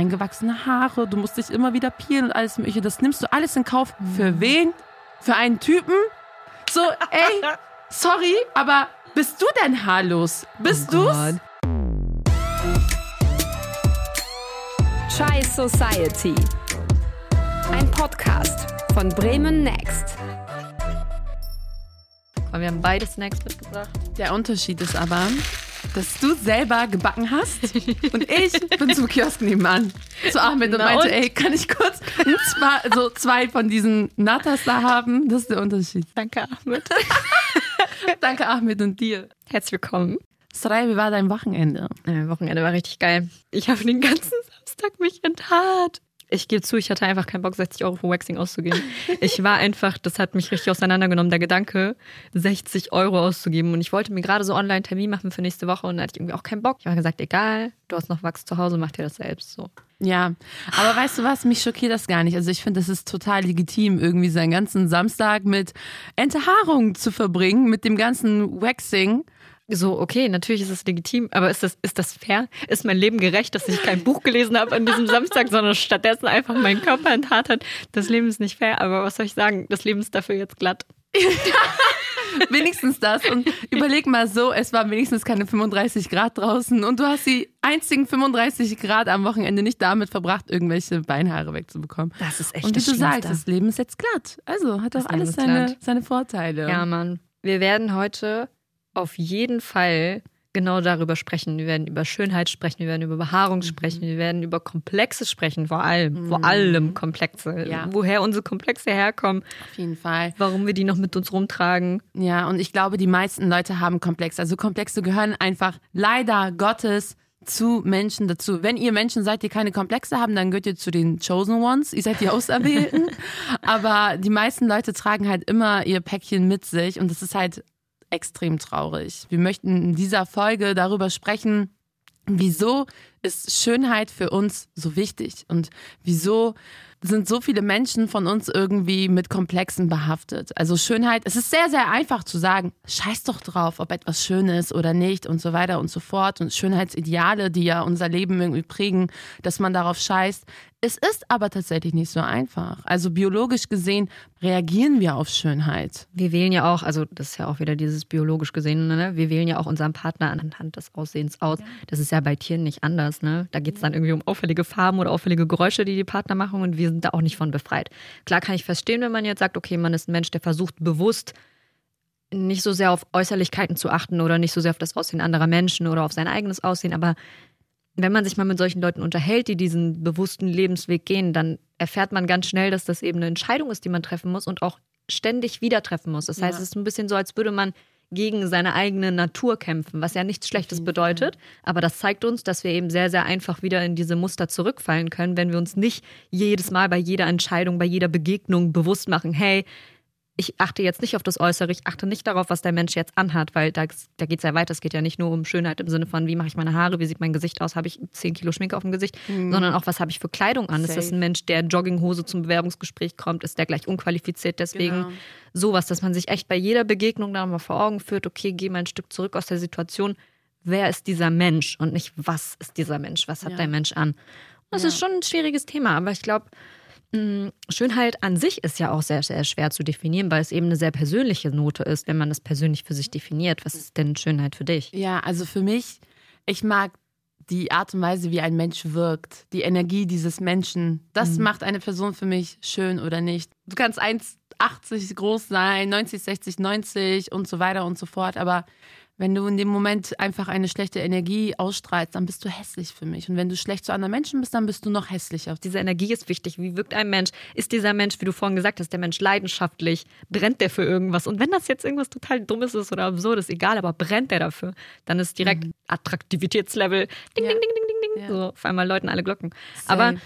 eingewachsene Haare, du musst dich immer wieder peelen und alles mögliche. Das nimmst du alles in Kauf. Für Mhm. wen? Für einen Typen? So, ey, sorry, aber bist du denn haarlos? Bist Oh du's? Gott. Chai Society. Ein Podcast von Bremen Next. Wir haben beide Snacks mitgebracht. Der Unterschied ist aber, dass du selber gebacken hast und ich bin zum Kiosk nebenan zu Ahmed und Na meinte, und? ey, kann ich kurz zwei, so zwei von diesen Natas da haben? Das ist der Unterschied. Danke, Ahmed. Danke Ahmed und dir. Herzlich willkommen. Sarai, wie war dein Wochenende? Äh, Wochenende war richtig geil. Ich habe den ganzen Samstag mich enthaart. Ich gebe zu, ich hatte einfach keinen Bock, 60 Euro für Waxing auszugeben. Ich war einfach, das hat mich richtig auseinandergenommen, der Gedanke, 60 Euro auszugeben. Und ich wollte mir gerade so online Termin machen für nächste Woche und da hatte ich irgendwie auch keinen Bock. Ich habe gesagt, egal, du hast noch Wachs zu Hause, mach dir das selbst so. Ja, aber weißt du was, mich schockiert das gar nicht. Also ich finde, das ist total legitim, irgendwie seinen ganzen Samstag mit Enthaarung zu verbringen, mit dem ganzen Waxing. So, okay, natürlich ist es legitim, aber ist das, ist das fair? Ist mein Leben gerecht, dass ich kein Buch gelesen habe an diesem Samstag, sondern stattdessen einfach meinen Körper enthaart hat? Das Leben ist nicht fair, aber was soll ich sagen? Das Leben ist dafür jetzt glatt. Wenigstens das. Und überleg mal so, es war wenigstens keine 35 Grad draußen und du hast die einzigen 35 Grad am Wochenende nicht damit verbracht, irgendwelche Beinhaare wegzubekommen. Das ist echt und wie das du sagst, das Leben ist jetzt glatt. Also hat Das Leben alles seine, seine Vorteile. Ja, Mann. Wir werden heute auf jeden Fall genau darüber sprechen. Wir werden über Schönheit sprechen, wir werden über Behaarung sprechen, wir werden über Komplexe sprechen, vor allem, vor allem Komplexe. Ja. Woher unsere Komplexe herkommen, Auf jeden Fall. warum wir die noch mit uns rumtragen. Ja, und ich glaube, die meisten Leute haben Komplexe. Also Komplexe gehören einfach leider Gottes zu Menschen dazu. Wenn ihr Menschen seid, die keine Komplexe haben, dann gehört ihr zu den Chosen Ones. Ihr seid die Auserwählten. Aber die meisten Leute tragen halt immer ihr Päckchen mit sich und das ist halt extrem traurig. Wir möchten in dieser Folge darüber sprechen, wieso ist Schönheit für uns so wichtig und wieso sind so viele Menschen von uns irgendwie mit Komplexen behaftet. Also Schönheit, es ist sehr, sehr einfach zu sagen, scheiß doch drauf, ob etwas schön ist oder nicht und so weiter und so fort. Und Schönheitsideale, die ja unser Leben irgendwie prägen, dass man darauf scheißt. Es ist aber tatsächlich nicht so einfach. Also biologisch gesehen reagieren wir auf Schönheit. Wir wählen ja auch, also das ist ja auch wieder dieses biologisch gesehen, ne? wir wählen ja auch unseren Partner anhand des Aussehens aus. Das ist ja bei Tieren nicht anders. Ne? Da geht es dann irgendwie um auffällige Farben oder auffällige Geräusche, die die Partner machen und wir sind da auch nicht von befreit. Klar kann ich verstehen, wenn man jetzt sagt, okay, man ist ein Mensch, der versucht bewusst nicht so sehr auf Äußerlichkeiten zu achten oder nicht so sehr auf das Aussehen anderer Menschen oder auf sein eigenes Aussehen, aber wenn man sich mal mit solchen Leuten unterhält, die diesen bewussten Lebensweg gehen, dann erfährt man ganz schnell, dass das eben eine Entscheidung ist, die man treffen muss und auch ständig wieder treffen muss. Das heißt, Ja. es ist ein bisschen so, als würde man gegen seine eigene Natur kämpfen, was ja nichts Schlechtes bedeutet. Aber das zeigt uns, dass wir eben sehr, sehr einfach wieder in diese Muster zurückfallen können, wenn wir uns nicht jedes Mal bei jeder Entscheidung, bei jeder Begegnung bewusst machen, hey, ich achte jetzt nicht auf das Äußere, ich achte nicht darauf, was der Mensch jetzt anhat, weil da, da geht es ja weiter. Es geht ja nicht nur um Schönheit im Sinne von, wie mache ich meine Haare, wie sieht mein Gesicht aus, habe ich 10 Kilo Schminke auf dem Gesicht, sondern auch, was habe ich für Kleidung an. Ist das Safe. ein Mensch, der in Jogginghose zum Bewerbungsgespräch kommt, ist der gleich unqualifiziert deswegen? Genau. Sowas, dass man sich echt bei jeder Begegnung da mal vor Augen führt, okay, geh mal ein Stück zurück aus der Situation. Wer ist dieser Mensch und nicht, was ist dieser Mensch, was hat Ja. der Mensch an? Das Ja. ist schon ein schwieriges Thema, aber ich glaube, Schönheit an sich ist ja auch sehr, sehr schwer zu definieren, weil es eben eine sehr persönliche Note ist, wenn man das persönlich für sich definiert. Was ist denn Schönheit für dich? Ja, also für mich, ich mag die Art und Weise, wie ein Mensch wirkt, die Energie dieses Menschen. Das macht eine Person für mich schön oder nicht. Du kannst 1,80 groß sein, 90, 60, 90 und so weiter und so fort, aber wenn du in dem Moment einfach eine schlechte Energie ausstrahlst, dann bist du hässlich für mich. Und wenn du schlecht zu anderen Menschen bist, dann bist du noch hässlicher. Diese Energie ist wichtig. Wie wirkt ein Mensch? Ist dieser Mensch, wie du vorhin gesagt hast, der Mensch leidenschaftlich? Brennt der für irgendwas? Und wenn das jetzt irgendwas total Dummes ist oder absurdes, egal, aber brennt der dafür, dann ist direkt Attraktivitätslevel ding, Ja. ding, ding, ding, ding, ding. Ja. So, auf einmal läuten alle Glocken. Safe. Aber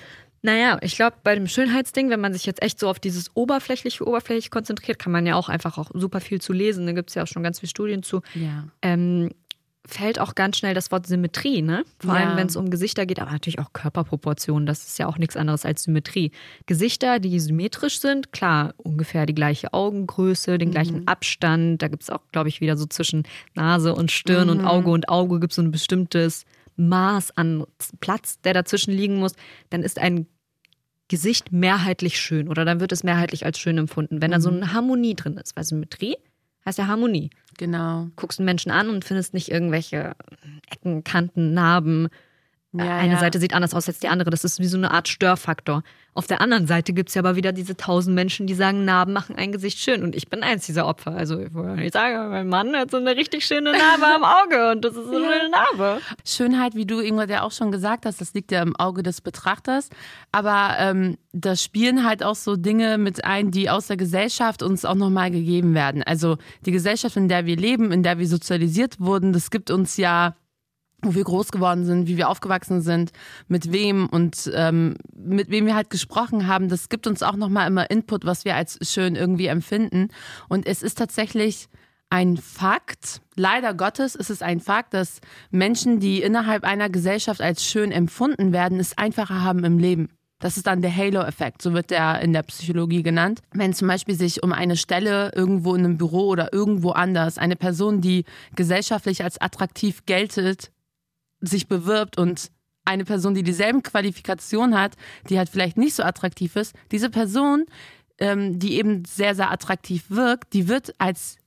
naja, ich glaube, bei dem Schönheitsding, wenn man sich jetzt echt so auf dieses oberflächliche, oberflächlich konzentriert, kann man ja auch einfach auch super viel zu lesen. Da gibt es ja auch schon ganz viele Studien zu. Ja. Ähm, fällt auch ganz schnell das Wort Symmetrie, ne? Vor Ja. allem, wenn es um Gesichter geht, aber natürlich auch Körperproportionen. Das ist ja auch nichts anderes als Symmetrie. Gesichter, die symmetrisch sind, klar, ungefähr die gleiche Augengröße, den gleichen Abstand. Da gibt es auch, glaube ich, wieder so zwischen Nase und Stirn und Auge und Auge gibt es so ein bestimmtes Maß an Platz, der dazwischen liegen muss, dann ist ein Gesicht mehrheitlich schön oder dann wird es mehrheitlich als schön empfunden. Wenn da so eine Harmonie drin ist, weil Symmetrie heißt ja Harmonie. Genau. Guckst einen Menschen an und findest nicht irgendwelche Ecken, Kanten, Narben, Ja, eine ja. Seite sieht anders aus als die andere. Das ist wie so eine Art Störfaktor. Auf der anderen Seite gibt es ja aber wieder diese tausend Menschen, die sagen, Narben machen ein Gesicht schön. Und ich bin eins dieser Opfer. Also ich wollte nicht sagen, mein Mann hat so eine richtig schöne Narbe am Auge und das ist so eine schöne Narbe. Schönheit, wie du irgendwann ja auch schon gesagt hast, das liegt ja im Auge des Betrachters. Aber ähm, da spielen halt auch so Dinge mit ein, die aus der Gesellschaft uns auch nochmal gegeben werden. Also die Gesellschaft, in der wir leben, in der wir sozialisiert wurden, das gibt uns ja wo wir groß geworden sind, wie wir aufgewachsen sind, mit wem und ähm, mit wem wir halt gesprochen haben, das gibt uns auch nochmal immer Input, was wir als schön irgendwie empfinden. Und es ist tatsächlich ein Fakt, leider Gottes ist es ein Fakt, dass Menschen, die innerhalb einer Gesellschaft als schön empfunden werden, es einfacher haben im Leben. Das ist dann der Halo-Effekt, so wird der in der Psychologie genannt. Wenn zum Beispiel sich um eine Stelle irgendwo in einem Büro oder irgendwo anders eine Person, die gesellschaftlich als attraktiv geltet, sich bewirbt und eine Person, die dieselben Qualifikationen hat, die halt vielleicht nicht so attraktiv ist, diese Person, ähm, die eben sehr, sehr attraktiv wirkt, die wird als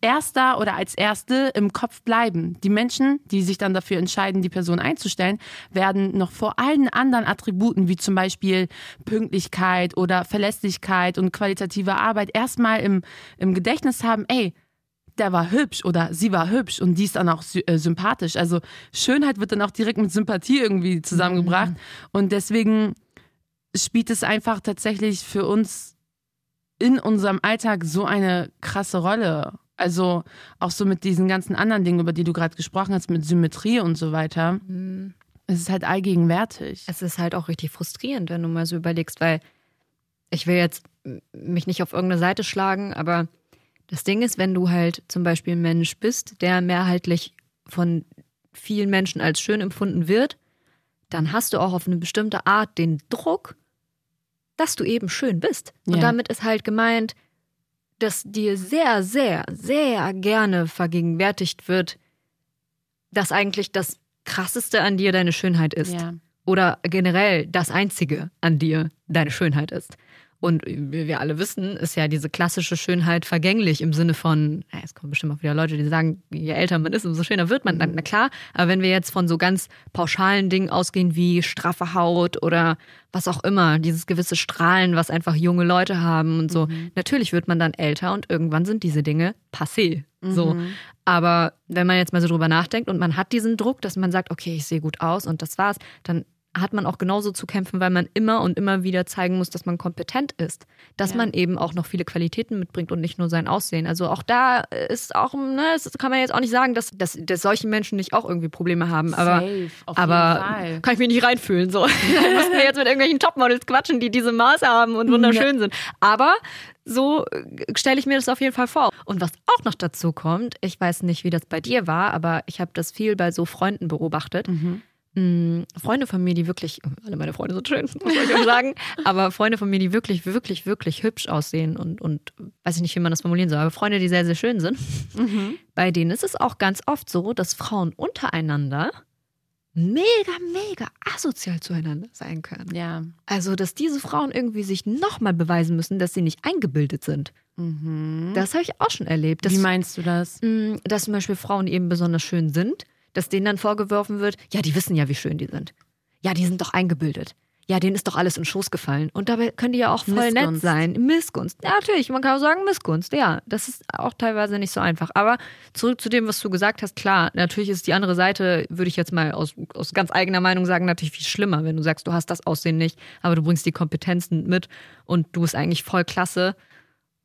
erster oder als erste im Kopf bleiben. Die Menschen, die sich dann dafür entscheiden, die Person einzustellen, werden noch vor allen anderen Attributen, wie zum Beispiel Pünktlichkeit oder Verlässlichkeit und qualitative Arbeit, erstmal im, im Gedächtnis haben, ey, der war hübsch oder sie war hübsch und die ist dann auch äh, sympathisch. Also Schönheit wird dann auch direkt mit Sympathie irgendwie zusammengebracht. Und deswegen spielt es einfach tatsächlich für uns in unserem Alltag so eine krasse Rolle. Also auch so mit diesen ganzen anderen Dingen, über die du gerade gesprochen hast, mit Symmetrie und so weiter. Es ist halt allgegenwärtig. Es ist halt auch richtig frustrierend, wenn du mal so überlegst, weil ich will jetzt mich nicht auf irgendeine Seite schlagen, aber das Ding ist, wenn du halt zum Beispiel ein Mensch bist, der mehrheitlich von vielen Menschen als schön empfunden wird, dann hast du auch auf eine bestimmte Art den Druck, dass du eben schön bist. Und Ja. damit ist halt gemeint, dass dir sehr, sehr, sehr gerne vergegenwärtigt wird, dass eigentlich das Krasseste an dir deine Schönheit ist Ja. oder generell das Einzige an dir deine Schönheit ist. Und wie wir alle wissen, ist ja diese klassische Schönheit vergänglich im Sinne von, es kommen bestimmt auch wieder Leute, die sagen, je älter man ist, umso schöner wird man. Na, na klar, aber wenn wir jetzt von so ganz pauschalen Dingen ausgehen wie straffe Haut oder was auch immer, dieses gewisse Strahlen, was einfach junge Leute haben und so, natürlich wird man dann älter und irgendwann sind diese Dinge passé. So. Aber wenn man jetzt mal so drüber nachdenkt und man hat diesen Druck, dass man sagt, okay, ich sehe gut aus und das war's, dann hat man auch genauso zu kämpfen, weil man immer und immer wieder zeigen muss, dass man kompetent ist, dass Ja. man eben auch noch viele Qualitäten mitbringt und nicht nur sein Aussehen. Also auch da ist auch, ne, das kann man jetzt auch nicht sagen, dass, dass, dass solche Menschen nicht auch irgendwie Probleme haben. Aber, Safe, auf aber jeden Fall. kann ich mich nicht reinfühlen. So. Dann müssen wir jetzt mit irgendwelchen Topmodels quatschen, die diese Maße haben und wunderschön sind. Aber so stelle ich mir das auf jeden Fall vor. Und was auch noch dazu kommt, ich weiß nicht, wie das bei dir war, aber ich habe das viel bei so Freunden beobachtet. Mm, Freunde von mir, die wirklich, alle meine Freunde sind schön, muss ich euch sagen, aber Freunde von mir, die wirklich, wirklich, wirklich hübsch aussehen und, und weiß ich nicht, wie man das formulieren soll, aber Freunde, die sehr, sehr schön sind, bei denen ist es auch ganz oft so, dass Frauen untereinander mega, mega asozial zueinander sein können. Ja. Also, dass diese Frauen irgendwie sich nochmal beweisen müssen, dass sie nicht eingebildet sind. Mhm. Das habe ich auch schon erlebt. Dass, Wie meinst du das? mh, dass zum Beispiel Frauen, eben besonders schön sind, dass denen dann vorgeworfen wird, ja, die wissen ja, wie schön die sind. Ja, die sind doch eingebildet. Ja, denen ist doch alles in den Schoß gefallen. Und dabei können die ja auch voll nett Missgunst. sein. Missgunst. Ja, natürlich, man kann auch sagen Missgunst. Ja, das ist auch teilweise nicht so einfach. Aber zurück zu dem, was du gesagt hast, klar, natürlich ist die andere Seite, würde ich jetzt mal aus, aus ganz eigener Meinung sagen, natürlich viel schlimmer, wenn du sagst, du hast das Aussehen nicht, aber du bringst die Kompetenzen mit und du bist eigentlich voll klasse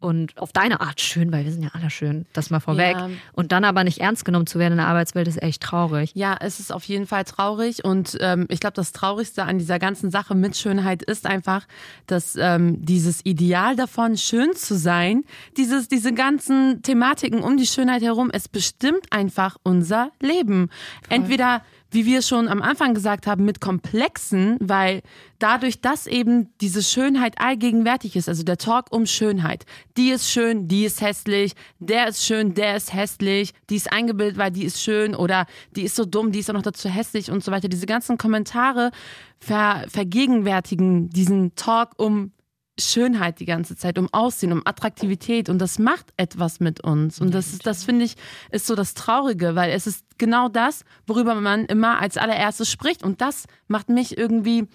und auf deine Art schön, weil wir sind ja alle schön, das mal vorweg. Ja. Und dann aber nicht ernst genommen zu werden in der Arbeitswelt ist echt traurig. Ja, es ist auf jeden Fall traurig und ähm, ich glaube, das Traurigste an dieser ganzen Sache mit Schönheit ist einfach, dass ähm, dieses Ideal davon, schön zu sein, dieses, diese ganzen Thematiken um die Schönheit herum, es bestimmt einfach unser Leben. Entweder wie wir schon am Anfang gesagt haben, mit Komplexen, weil dadurch, dass eben diese Schönheit allgegenwärtig ist, also der Talk um Schönheit, die ist schön, die ist hässlich, der ist schön, der ist hässlich, die ist eingebildet, weil die ist schön oder die ist so dumm, die ist auch noch dazu hässlich und so weiter. Diese ganzen Kommentare ver vergegenwärtigen diesen Talk um Schönheit die ganze Zeit, um Aussehen, um Attraktivität und das macht etwas mit uns und das ist, das finde ich, ist so das Traurige, weil es ist genau das, worüber man immer als allererstes spricht und das macht mich irgendwie,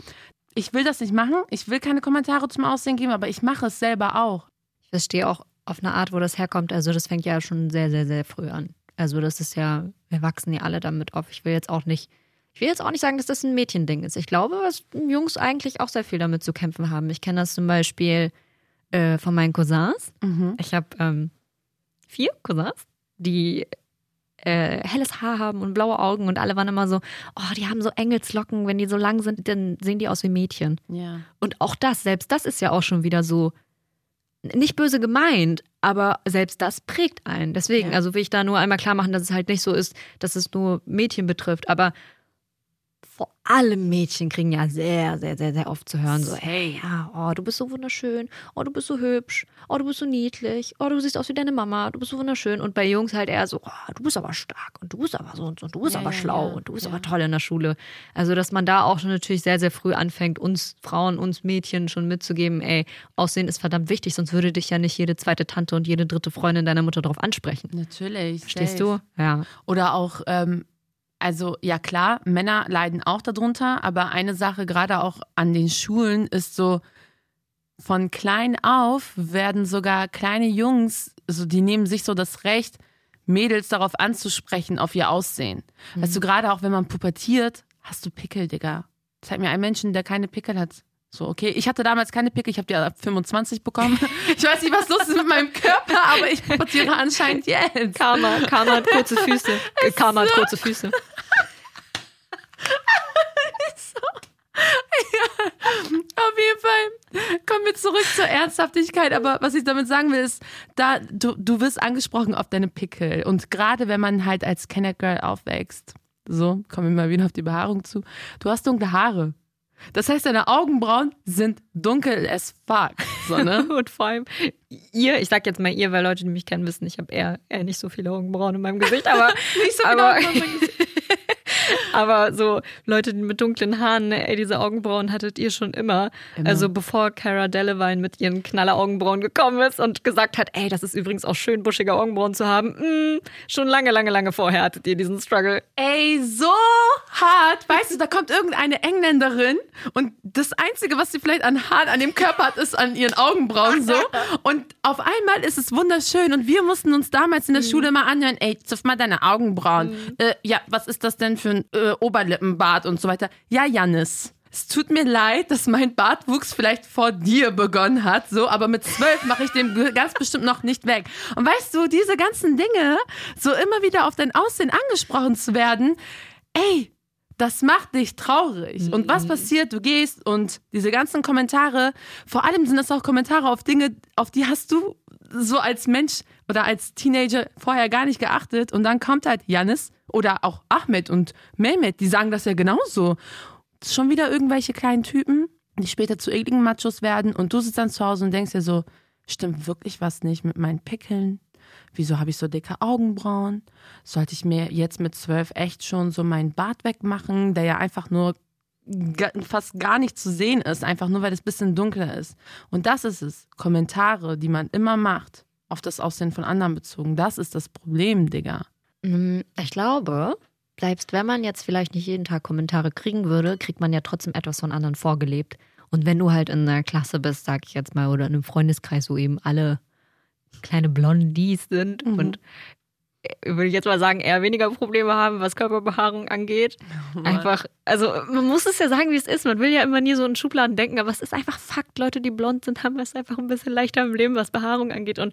ich will das nicht machen, ich will keine Kommentare zum Aussehen geben, aber ich mache es selber auch. Ich verstehe auch auf eine Art, wo das herkommt, also das fängt ja schon sehr, sehr, sehr früh an. Also das ist ja, wir wachsen ja alle damit auf. Ich will jetzt auch nicht ich will jetzt auch nicht sagen, dass das ein Mädchending ist. Ich glaube, dass Jungs eigentlich auch sehr viel damit zu kämpfen haben. Ich kenne das zum Beispiel äh, von meinen Cousins. Mhm. Ich habe ähm, vier Cousins, die äh, helles Haar haben und blaue Augen und alle waren immer so, oh, die haben so Engelslocken, wenn die so lang sind, dann sehen die aus wie Mädchen. Ja. Und auch das, selbst das ist ja auch schon wieder so nicht böse gemeint, aber selbst das prägt einen. Deswegen, ja. also will ich da nur einmal klar machen, dass es halt nicht so ist, dass es nur Mädchen betrifft, aber vor allem Mädchen kriegen ja sehr, sehr, sehr, sehr oft zu hören, so, hey, ja, oh, du bist so wunderschön, oh, du bist so hübsch, oh, du bist so niedlich, oh, du siehst aus wie deine Mama, du bist so wunderschön. Und bei Jungs halt eher so, oh, du bist aber stark und du bist aber so und so und du bist ja, aber ja, schlau ja, und du bist aber toll in der Schule. Also, dass man da auch schon natürlich sehr, sehr früh anfängt, uns Frauen, uns Mädchen schon mitzugeben, ey, Aussehen ist verdammt wichtig, sonst würde dich ja nicht jede zweite Tante und jede dritte Freundin deiner Mutter darauf ansprechen. Natürlich. Verstehst safe. du? Ja. Oder auch, ähm, also ja klar, Männer leiden auch darunter, aber eine Sache gerade auch an den Schulen ist so, von klein auf werden sogar kleine Jungs, also die nehmen sich so das Recht, Mädels darauf anzusprechen, auf ihr Aussehen. Mhm. Weißt du, gerade auch wenn man pubertiert, hast du Pickel, Digga. Zeig mir einen Menschen, der keine Pickel hat. So, okay, ich hatte damals keine Pickel, ich habe die ab 25 bekommen. Ich weiß nicht, was los ist mit meinem Körper, aber ich pubertiere anscheinend jetzt. Karma, Karma hat kurze Füße. Äh, Karma hat kurze Füße. so. Ja, auf jeden Fall kommen wir zurück zur Ernsthaftigkeit. Aber was ich damit sagen will, ist, da du, du wirst angesprochen auf deine Pickel. Und gerade wenn man halt als Kennet Girl aufwächst, so, kommen wir mal wieder auf die Behaarung zu, du hast dunkle Haare. Das heißt, deine Augenbrauen sind dunkel as fuck. So, ne? und vor allem ihr, ich sag jetzt mal ihr, weil Leute, die mich kennen, wissen, ich habe eher, eher nicht so viele Augenbrauen in meinem Gesicht, aber nicht so genau aber, Aber so Leute mit dunklen Haaren, ne, ey, diese Augenbrauen hattet ihr schon immer. immer. Also bevor Cara Delevingne mit ihren knaller Augenbrauen gekommen ist und gesagt hat, ey, das ist übrigens auch schön, buschige Augenbrauen zu haben. Mh, schon lange, lange, lange vorher hattet ihr diesen Struggle. Ey, so hart. Weißt du, da kommt irgendeine Engländerin und das Einzige, was sie vielleicht an Haaren an dem Körper hat, ist an ihren Augenbrauen so. Und auf einmal ist es wunderschön und wir mussten uns damals in der mhm. Schule mal anhören, ey, ziff mal deine Augenbrauen. Mhm. Äh, ja, was ist das denn für ein äh, Oberlippenbart und so weiter. Ja, Jannis. Es tut mir leid, dass mein Bartwuchs vielleicht vor dir begonnen hat, so, aber mit zwölf mache ich den ganz bestimmt noch nicht weg. Und weißt du, diese ganzen Dinge, so immer wieder auf dein Aussehen angesprochen zu werden, ey, das macht dich traurig. Und was mhm. passiert? Du gehst und diese ganzen Kommentare, vor allem sind das auch Kommentare auf Dinge, auf die hast du so als Mensch oder als Teenager vorher gar nicht geachtet. Und dann kommt halt Janis oder auch Ahmed und Mehmet, die sagen das ja genauso. Schon wieder irgendwelche kleinen Typen, die später zu ekligen Machos werden und du sitzt dann zu Hause und denkst dir so, stimmt wirklich was nicht mit meinen Pickeln? Wieso habe ich so dicke Augenbrauen? Sollte ich mir jetzt mit zwölf echt schon so meinen Bart wegmachen, der ja einfach nur fast gar nicht zu sehen ist, einfach nur weil es ein bisschen dunkler ist. Und das ist es. Kommentare, die man immer macht, auf das Aussehen von anderen bezogen. Das ist das Problem, Digga. Mm, ich glaube, selbst wenn man jetzt vielleicht nicht jeden Tag Kommentare kriegen würde, kriegt man ja trotzdem etwas von anderen vorgelebt. Und wenn du halt in einer Klasse bist, sag ich jetzt mal, oder in einem Freundeskreis, wo eben alle kleine Blondies sind mhm. und äh, würde ich jetzt mal sagen, eher weniger Probleme haben, was Körperbehaarung angeht. Oh einfach, also man muss es ja sagen, wie es ist. Man will ja immer nie so in Schubladen denken, aber es ist einfach Fakt. Leute, die blond sind, haben es einfach ein bisschen leichter im Leben, was Behaarung angeht. Und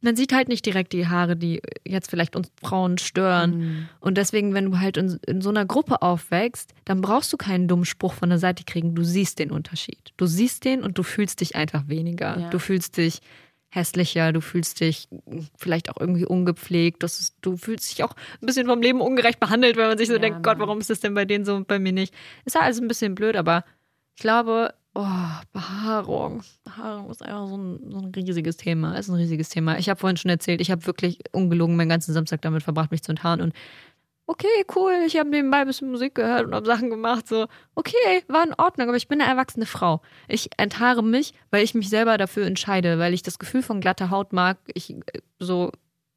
man sieht halt nicht direkt die Haare, die jetzt vielleicht uns Frauen stören. Mhm. Und deswegen, wenn du halt in, in, so einer Gruppe aufwächst, dann brauchst du keinen dummen Spruch von der Seite kriegen. Du siehst den Unterschied. Du siehst den und du fühlst dich einfach weniger. Ja. Du fühlst dich hässlicher, du fühlst dich vielleicht auch irgendwie ungepflegt, ist, du fühlst dich auch ein bisschen vom Leben ungerecht behandelt, wenn man sich so Ja, denkt, Gott, warum ist das denn bei denen so und bei mir nicht? Ist halt alles ein bisschen blöd, aber ich glaube, oh, Behaarung. Behaarung ist einfach so ein, so ein riesiges Thema. Ist ein riesiges Thema. Ich habe vorhin schon erzählt, ich habe wirklich ungelogen meinen ganzen Samstag damit verbracht, mich zu enthaaren und okay, cool, ich habe nebenbei ein bisschen Musik gehört und habe Sachen gemacht, so, okay, war in Ordnung, aber ich bin eine erwachsene Frau. Ich enthaare mich, weil ich mich selber dafür entscheide, weil ich das Gefühl von glatter Haut mag. Ich so,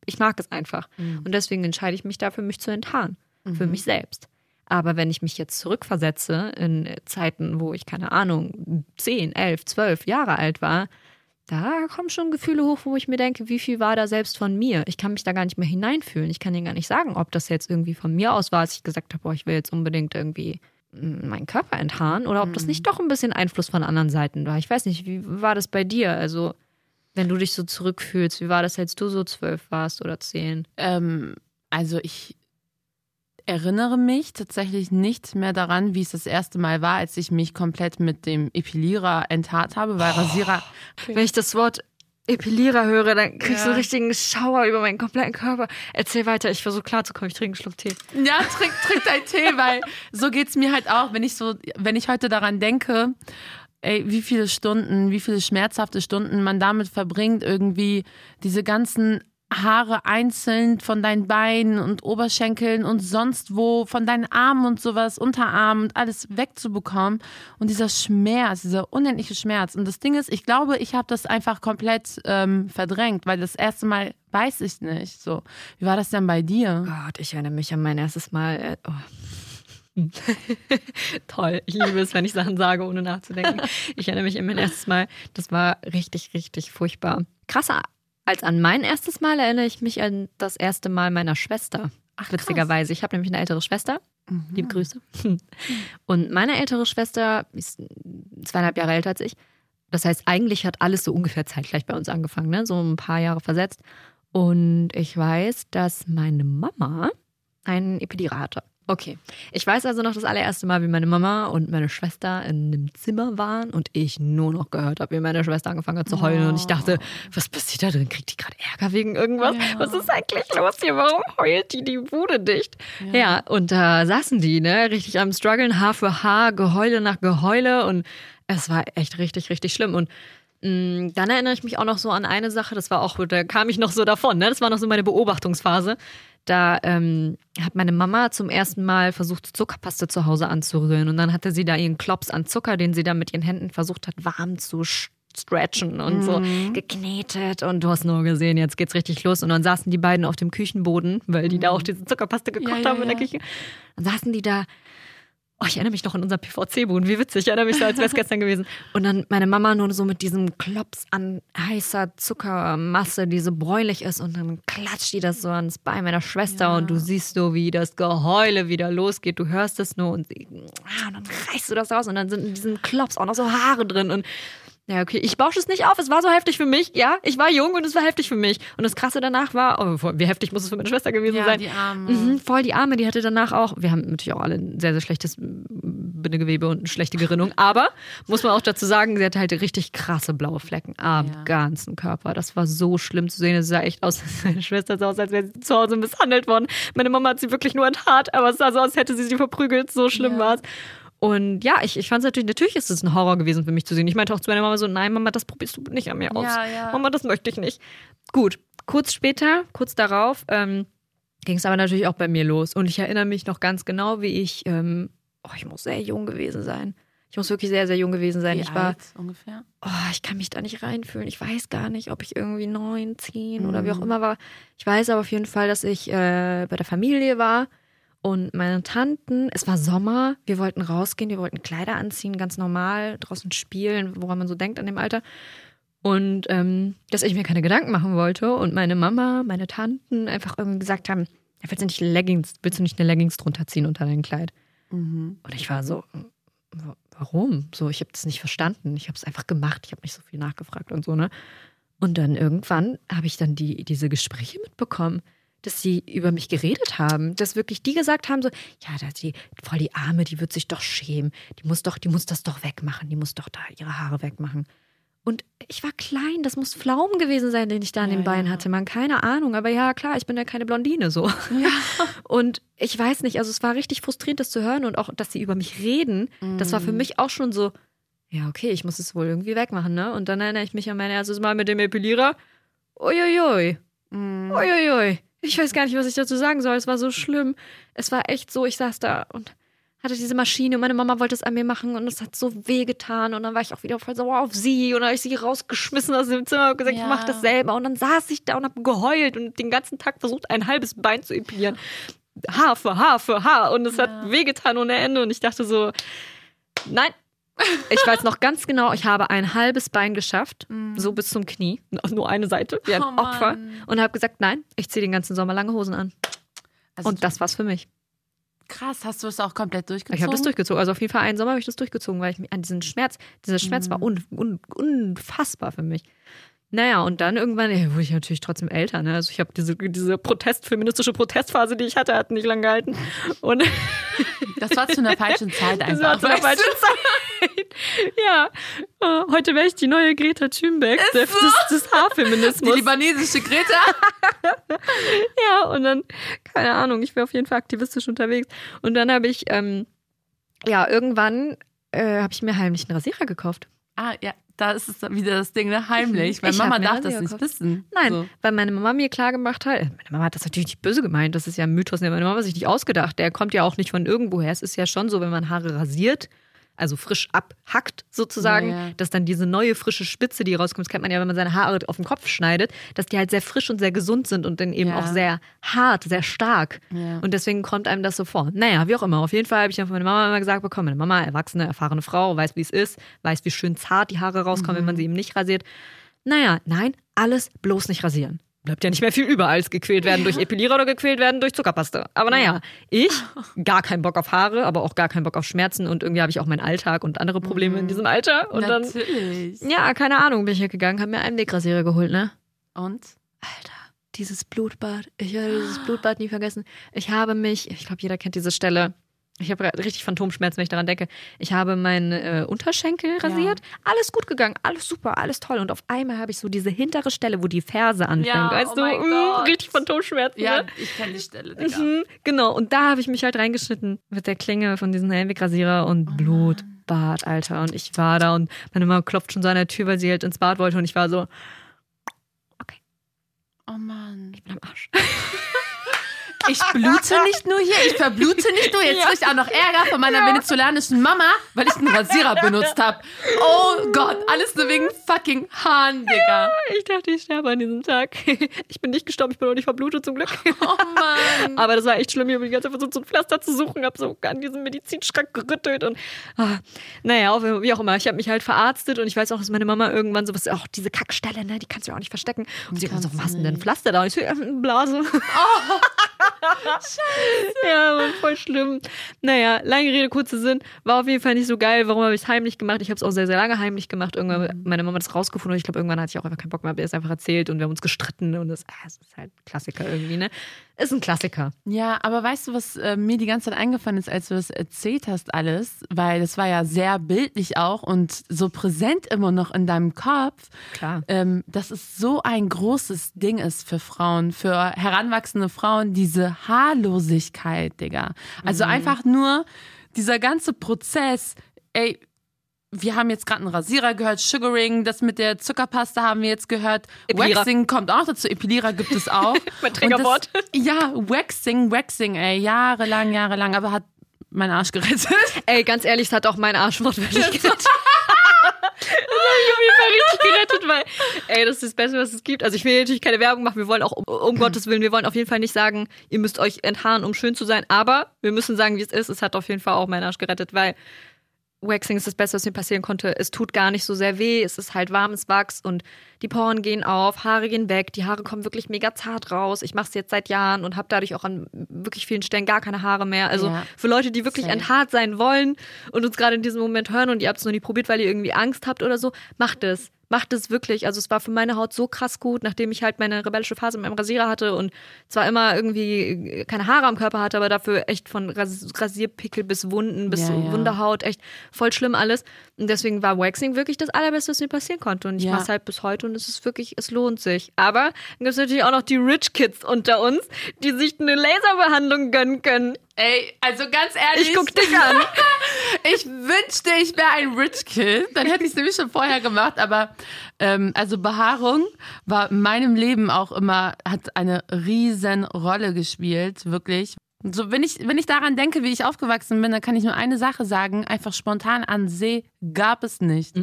ich mag es einfach. Mhm. Und deswegen entscheide ich mich dafür, mich zu enthaaren. Für mich selbst. Aber wenn ich mich jetzt zurückversetze in Zeiten, wo ich, keine Ahnung, 10, 11, 12 Jahre alt war, da kommen schon Gefühle hoch, wo ich mir denke, wie viel war da selbst von mir? Ich kann mich da gar nicht mehr hineinfühlen. Ich kann dir gar nicht sagen, ob das jetzt irgendwie von mir aus war, als ich gesagt habe, boah, ich will jetzt unbedingt irgendwie mm, meinen Körper enthaaren oder ob das nicht doch ein bisschen Einfluss von anderen Seiten war. Ich weiß nicht, wie war das bei dir? Also, wenn du dich so zurückfühlst, wie war das, als du so zwölf warst oder zehn? Ähm, also ich erinnere mich tatsächlich nicht mehr daran, wie es das erste Mal war, als ich mich komplett mit dem Epilierer enthaart habe, weil Rasierer. Wenn ich das Wort Epilierer höre, dann krieg ich so Ja. einen richtigen Schauer über meinen kompletten Körper. Erzähl weiter, ich versuche klarzukommen, ich trinke einen Schluck Tee. Ja, trink, trink dein Tee, weil so geht's mir halt auch, wenn ich so, wenn ich heute daran denke, ey, wie viele Stunden, wie viele schmerzhafte Stunden man damit verbringt, irgendwie diese ganzen Haare einzeln von deinen Beinen und Oberschenkeln und sonst wo, von deinen Armen und sowas, Unterarmen und alles wegzubekommen. Und dieser Schmerz, dieser unendliche Schmerz. Und das Ding ist, ich glaube, ich habe das einfach komplett ähm, verdrängt, weil das erste Mal weiß ich nicht. So, wie war das denn bei dir? Gott, ich erinnere mich an mein erstes Mal. Äh, oh. Toll, ich liebe es, wenn ich Sachen sage, ohne nachzudenken. Ich erinnere mich an mein erstes Mal. Das war richtig, richtig furchtbar. Krasser als an mein erstes Mal erinnere ich mich an das erste Mal meiner Schwester. Ach, Witzigerweise. Ich habe nämlich eine ältere Schwester. Mhm. Liebe Grüße. Und meine ältere Schwester ist zweieinhalb Jahre älter als ich. Das heißt, eigentlich hat alles so ungefähr zeitgleich bei uns angefangen, ne? so ein paar Jahre versetzt. Und ich weiß, dass meine Mama einen Epidural hatte. Okay. Ich weiß also noch das allererste Mal, wie meine Mama und meine Schwester in einem Zimmer waren und ich nur noch gehört habe, wie meine Schwester angefangen hat zu heulen. Und ich dachte, was passiert da drin? Kriegt die gerade Ärger wegen irgendwas? Ja. Was ist eigentlich los hier? Warum heult die die Bude dicht? Ja, und da saßen die, ne, richtig am struggeln, Haar für Haar, Geheule nach Geheule und es war echt richtig, richtig schlimm. Und mh, dann erinnere ich mich auch noch so an eine Sache, das war auch, da kam ich noch so davon, ne? Das war noch so meine Beobachtungsphase. Da ähm, hat meine Mama zum ersten Mal versucht, Zuckerpaste zu Hause anzurühren. Und dann hatte sie da ihren Klops an Zucker, den sie dann mit ihren Händen versucht hat, warm zu stretchen und so geknetet. Und du hast nur gesehen, jetzt geht's richtig los. Und dann saßen die beiden auf dem Küchenboden, weil die da auch diese Zuckerpaste gekocht Ja, ja, haben in der ja. Küche. Dann saßen die da Oh, ich erinnere mich noch an unser PVC-Boden. Wie witzig. Ich erinnere mich so, als wäre es gestern gewesen. Und dann meine Mama nur so mit diesem Klops an heißer Zuckermasse, die so bräunlich ist. Und dann klatscht die das so ans Bein meiner Schwester. Ja. Und du siehst so, wie das Geheule wieder losgeht. Du hörst es nur und, sie, ah, und dann reißt du das raus. Und dann sind in diesem Klops auch noch so Haare drin. Und ja, okay, ich bausche es nicht auf. Es war so heftig für mich. Ja, ich war jung und es war heftig für mich. Und das Krasse danach war, oh, wie heftig muss es für meine Schwester gewesen Ja, sein. die Arme. Mhm, voll die Arme, die hatte danach auch. Wir haben natürlich auch alle ein sehr, sehr schlechtes Bindegewebe und eine schlechte Gerinnung. Aber muss man auch dazu sagen, sie hatte halt richtig krasse blaue Flecken am Ja. ganzen Körper. Das war so schlimm zu sehen. Es sah echt aus, als meine Schwester sah aus, als wäre sie zu Hause misshandelt worden. Meine Mama hat sie wirklich nur enthaart, aber es sah so aus, als hätte sie sie verprügelt. So schlimm Ja. war es. Und ja, ich, ich fand es natürlich, natürlich ist es ein Horror gewesen für mich zu sehen. Ich meinte auch zu meiner Mama so, nein, Mama, das probierst du nicht an mir aus. Ja, ja. Mama, das möchte ich nicht. Gut, kurz später, kurz darauf, ähm, ging es aber natürlich auch bei mir los. Und ich erinnere mich noch ganz genau, wie ich, ähm, oh, ich muss sehr jung gewesen sein. Ich muss wirklich sehr, sehr jung gewesen sein. Wie ich war, ungefähr? oh, ich kann mich da nicht reinfühlen. Ich weiß gar nicht, ob ich irgendwie neun, zehn oder wie auch Mhm. immer war. Ich weiß aber auf jeden Fall, dass ich äh, bei der Familie war und meine Tanten, es war Sommer, wir wollten rausgehen, wir wollten Kleider anziehen, ganz normal, draußen spielen, woran man so denkt an dem Alter. Und ähm, dass ich mir keine Gedanken machen wollte und meine Mama, meine Tanten einfach irgendwie gesagt haben, ja, willst du nicht Leggings, willst du nicht eine Leggings drunter ziehen unter dein Kleid? Mhm. Und ich war so, wa- warum? So, ich habe das nicht verstanden. Ich habe es einfach gemacht. Ich habe nicht so viel nachgefragt und so, ne? Und dann irgendwann habe ich dann die, diese Gespräche mitbekommen, dass sie über mich geredet haben, dass wirklich die gesagt haben so, ja, da die voll die Arme, die wird sich doch schämen, die muss doch, die muss das doch wegmachen, die muss doch da ihre Haare wegmachen. Und ich war klein, das muss Pflaumen gewesen sein, den ich da an Ja, den Beinen ja. hatte, man. Keine Ahnung. Aber ja, klar, ich bin ja keine Blondine so. Ja. Und ich weiß nicht, also es war richtig frustrierend, das zu hören und auch, dass sie über mich reden. Das war für Mm. mich auch schon so, ja, okay, ich muss es wohl irgendwie wegmachen, ne? Und dann erinnere ich mich an mein erstes Mal mit dem Epilierer. Uiuiui, Mm. uiuiui. Ich weiß gar nicht, was ich dazu sagen soll. Es war so schlimm. Es war echt so, ich saß da und hatte diese Maschine und meine Mama wollte es an mir machen und es hat so weh getan und dann war ich auch wieder voll sauer auf sie und dann habe ich sie rausgeschmissen aus dem Zimmer und gesagt, Ja. ich mach das selber und dann saß ich da und habe geheult und den ganzen Tag versucht, ein halbes Bein zu epilieren. Haar für Haar für Haar und es Ja. hat wehgetan ohne Ende und ich dachte so, nein. Ich weiß noch ganz genau, ich habe ein halbes Bein geschafft, so bis zum Knie, nur eine Seite, wie ein. Oh Opfer Mann. und habe gesagt, nein, ich ziehe den ganzen Sommer lange Hosen an. Also Und das war's für mich. krass, hast du es auch komplett durchgezogen? Ich habe das durchgezogen. Also auf jeden Fall einen Sommer habe ich das durchgezogen, weil ich mich an diesen Schmerz, dieser Schmerz Mhm. war un, un, unfassbar für mich. Naja, und dann irgendwann ey, wurde ich natürlich trotzdem älter. Ne? Also ich habe diese, diese Protest, feministische Protestphase, die ich hatte, hat nicht lange gehalten. Und Das war zu einer falschen Zeit das war einfach. zu einer falschen? Zeit. Ja, äh, heute wäre ich die neue Greta Thunberg des, des, des Die Haarfeminismus. libanesische Greta. Ja, und dann, keine Ahnung, ich wäre auf jeden Fall aktivistisch unterwegs. Und dann habe ich, ähm, ja, irgendwann äh, habe ich mir heimlich einen Rasierer gekauft. Ah, ja, da ist es wieder das Ding, ne? Heimlich. Weil Ich Mama darf das nicht wissen. Nein, So. weil meine Mama mir klar gemacht hat, äh, meine Mama hat das natürlich nicht böse gemeint, das ist ja ein Mythos, den meine Mama sich nicht ausgedacht. Der kommt ja auch nicht von irgendwoher. Es ist ja schon so, wenn man Haare rasiert, also frisch abhackt sozusagen, Ja, ja. dass dann diese neue frische Spitze, die rauskommt, das kennt man ja, wenn man seine Haare auf den Kopf schneidet, dass die halt sehr frisch und sehr gesund sind und dann eben Ja. auch sehr hart, sehr stark. Und deswegen kommt einem das so vor. Naja, wie auch immer. Auf jeden Fall habe ich dann von meiner Mama immer gesagt bekommen, meine Mama, erwachsene, erfahrene Frau, weiß, wie es ist, weiß, wie schön zart die Haare rauskommen, wenn man sie eben nicht rasiert. Naja, nein, alles bloß nicht rasieren. Bleibt ja nicht mehr viel über, als gequält werden durch Epilierer oder gequält werden durch Zuckerpaste. Aber naja, ich, gar keinen Bock auf Haare, aber auch gar keinen Bock auf Schmerzen und irgendwie habe ich auch meinen Alltag und andere Probleme in diesem Alter. Und dann, Natürlich. ja, keine Ahnung, bin ich gegangen, habe mir einen Wegrasierer geholt, ne? Und? Alter, dieses Blutbad. Ich werde dieses Blutbad nie vergessen. Ich habe mich, ich glaube, jeder kennt diese Stelle. Ich habe richtig Phantomschmerzen, wenn ich daran denke. Ich habe meinen äh, Unterschenkel rasiert. Alles gut gegangen, alles super, alles toll. Und auf einmal habe ich so diese hintere Stelle, wo die Ferse anfängt. Ja, weißt oh du, mein Mm, richtig Phantomschmerzen. Ja, Ne? ich kenne die Stelle, Digga. Mhm, genau, und da habe ich mich halt reingeschnitten mit der Klinge von diesem Helmwegrasierer und Oh Blutbad, Alter. Und ich war da und meine Mama klopft schon so an der Tür, weil sie halt ins Bad wollte. Und ich war so, Oh Mann. ich bin am Arsch. Ich blute nicht nur hier, ich verblute nicht nur. Jetzt Ja. krieg ich auch noch Ärger von meiner venezolanischen Mama, weil ich einen Rasierer benutzt habe. Oh Gott, alles nur wegen fucking Haaren, Digga. Ich dachte, ich sterbe an diesem Tag. Ich bin nicht gestorben, ich bin auch nicht verblutet zum Glück. Oh Mann. Aber das war echt schlimm. Ich habe die ganze Zeit versucht, so ein Pflaster zu suchen, habe so an diesem Medizinschrank gerüttelt und ah, naja, wie auch immer. Ich habe mich halt verarztet und ich weiß auch, dass meine Mama irgendwann sowas, auch diese Kackstelle, ne, die kannst du ja auch nicht verstecken. Und sie immer so, was denn. Pflaster da? Und ich so, ja, eine Blase. Ja, war voll schlimm. Naja, lange Rede, kurzer Sinn. War auf jeden Fall nicht so geil. Warum habe ich es heimlich gemacht? Ich habe es auch sehr, sehr lange heimlich gemacht. Irgendwann, Mhm. meine Mama hat es rausgefunden und ich glaube, irgendwann hatte ich auch einfach keinen Bock mehr, habe ihr es einfach erzählt und wir haben uns gestritten und das, ah, das ist halt ein Klassiker irgendwie, ne? Ist ein Klassiker. Ja, aber weißt du, was äh, mir die ganze Zeit eingefallen ist, als du das erzählt hast, alles? Weil das war ja sehr bildlich auch und so präsent immer noch in deinem Kopf. Klar. ähm, dass es so ein großes Ding ist für Frauen, für heranwachsende Frauen, diese Haarlosigkeit, Digga. Also einfach nur dieser ganze Prozess, ey, wir haben jetzt gerade einen Rasierer gehört, Sugaring, das mit der Zuckerpaste haben wir jetzt gehört. Epilierer. Waxing kommt auch dazu, Epilierer gibt es auch. Mein das- Ja, Waxing, Waxing, ey, jahrelang, jahrelang, aber hat meinen Arsch gerettet. Ey, ganz ehrlich, es hat auch mein Arsch wortwörtlich gerettet. Das hat mich auf jeden Fall richtig gerettet, weil, ey, das ist das Beste, was es gibt. Also ich will natürlich keine Werbung machen, wir wollen auch, um, um Gottes Willen, wir wollen auf jeden Fall nicht sagen, ihr müsst euch enthaaren, um schön zu sein, aber wir müssen sagen, wie es ist. Es hat auf jeden Fall auch meinen Arsch gerettet, weil Waxing ist das Beste, was mir passieren konnte. Es tut gar nicht so sehr weh, es ist halt warmes Wachs und die Poren gehen auf, Haare gehen weg, die Haare kommen wirklich mega zart raus. Ich mache es jetzt seit Jahren und habe dadurch auch an wirklich vielen Stellen gar keine Haare mehr. Also Ja. für Leute, die wirklich Safe. enthaart sein wollen und uns gerade in diesem Moment hören und ihr habt es noch nie probiert, weil ihr irgendwie Angst habt oder so, macht es. Macht es wirklich. Also es war für meine Haut so krass gut, nachdem ich halt meine rebellische Phase mit meinem Rasierer hatte und zwar immer irgendwie keine Haare am Körper hatte, aber dafür echt von Ras Rasierpickel bis Wunden bis Ja, ja. Wunderhaut, echt voll schlimm alles. Und deswegen war Waxing wirklich das allerbeste, was mir passieren konnte. Und ich Ja. mache es halt bis heute und es ist wirklich, es lohnt sich. Aber dann gibt es natürlich auch noch die Rich Kids unter uns, die sich eine Laserbehandlung gönnen können. Ey, also ganz ehrlich. Ich guck dich an. Ich wünschte, ich wäre ein Rich Kid. Dann hätte ich es nämlich schon vorher gemacht. Aber ähm, also Behaarung war in meinem Leben auch immer, hat eine riesen Rolle gespielt, wirklich. So, wenn ich, wenn ich daran denke, wie ich aufgewachsen bin, dann kann ich nur eine Sache sagen. Einfach spontan an See gab es nicht.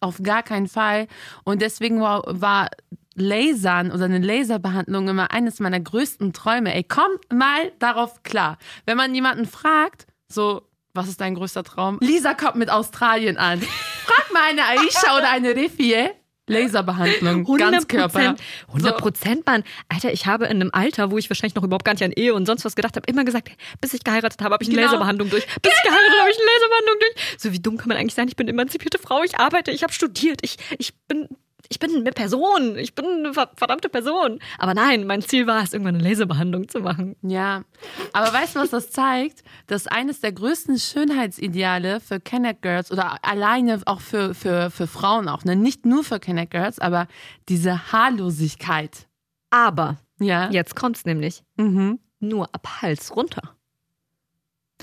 Auf gar keinen Fall. Und deswegen war, war Lasern oder eine Laserbehandlung immer eines meiner größten Träume. Ey, komm mal darauf klar. Wenn man jemanden fragt, so, was ist dein größter Traum? Lisa kommt mit Australien an. Frag mal eine Aisha oder eine Rifie. Laserbehandlung, Ganzkörper. 100 Prozent, Mann. Alter, ich habe in einem Alter, wo ich wahrscheinlich noch überhaupt gar nicht an Ehe und sonst was gedacht habe, immer gesagt, bis ich geheiratet habe, habe ich eine Genau. Laserbehandlung durch. Bis ich geheiratet habe, habe ich eine Laserbehandlung durch. So wie dumm kann man eigentlich sein? Ich bin emanzipierte Frau, ich arbeite, ich habe studiert, ich, ich bin. Ich bin eine Person, ich bin eine ver- verdammte Person. Aber nein, mein Ziel war es, irgendwann eine Laserbehandlung zu machen. Ja, aber weißt du, was das zeigt? Dass eines der größten Schönheitsideale für Kennet Girls oder alleine auch für, für, für Frauen auch, ne? nicht nur für Kennet Girls, aber diese Haarlosigkeit. Aber Ja. jetzt kommt's nämlich Mhm. nur ab Hals runter.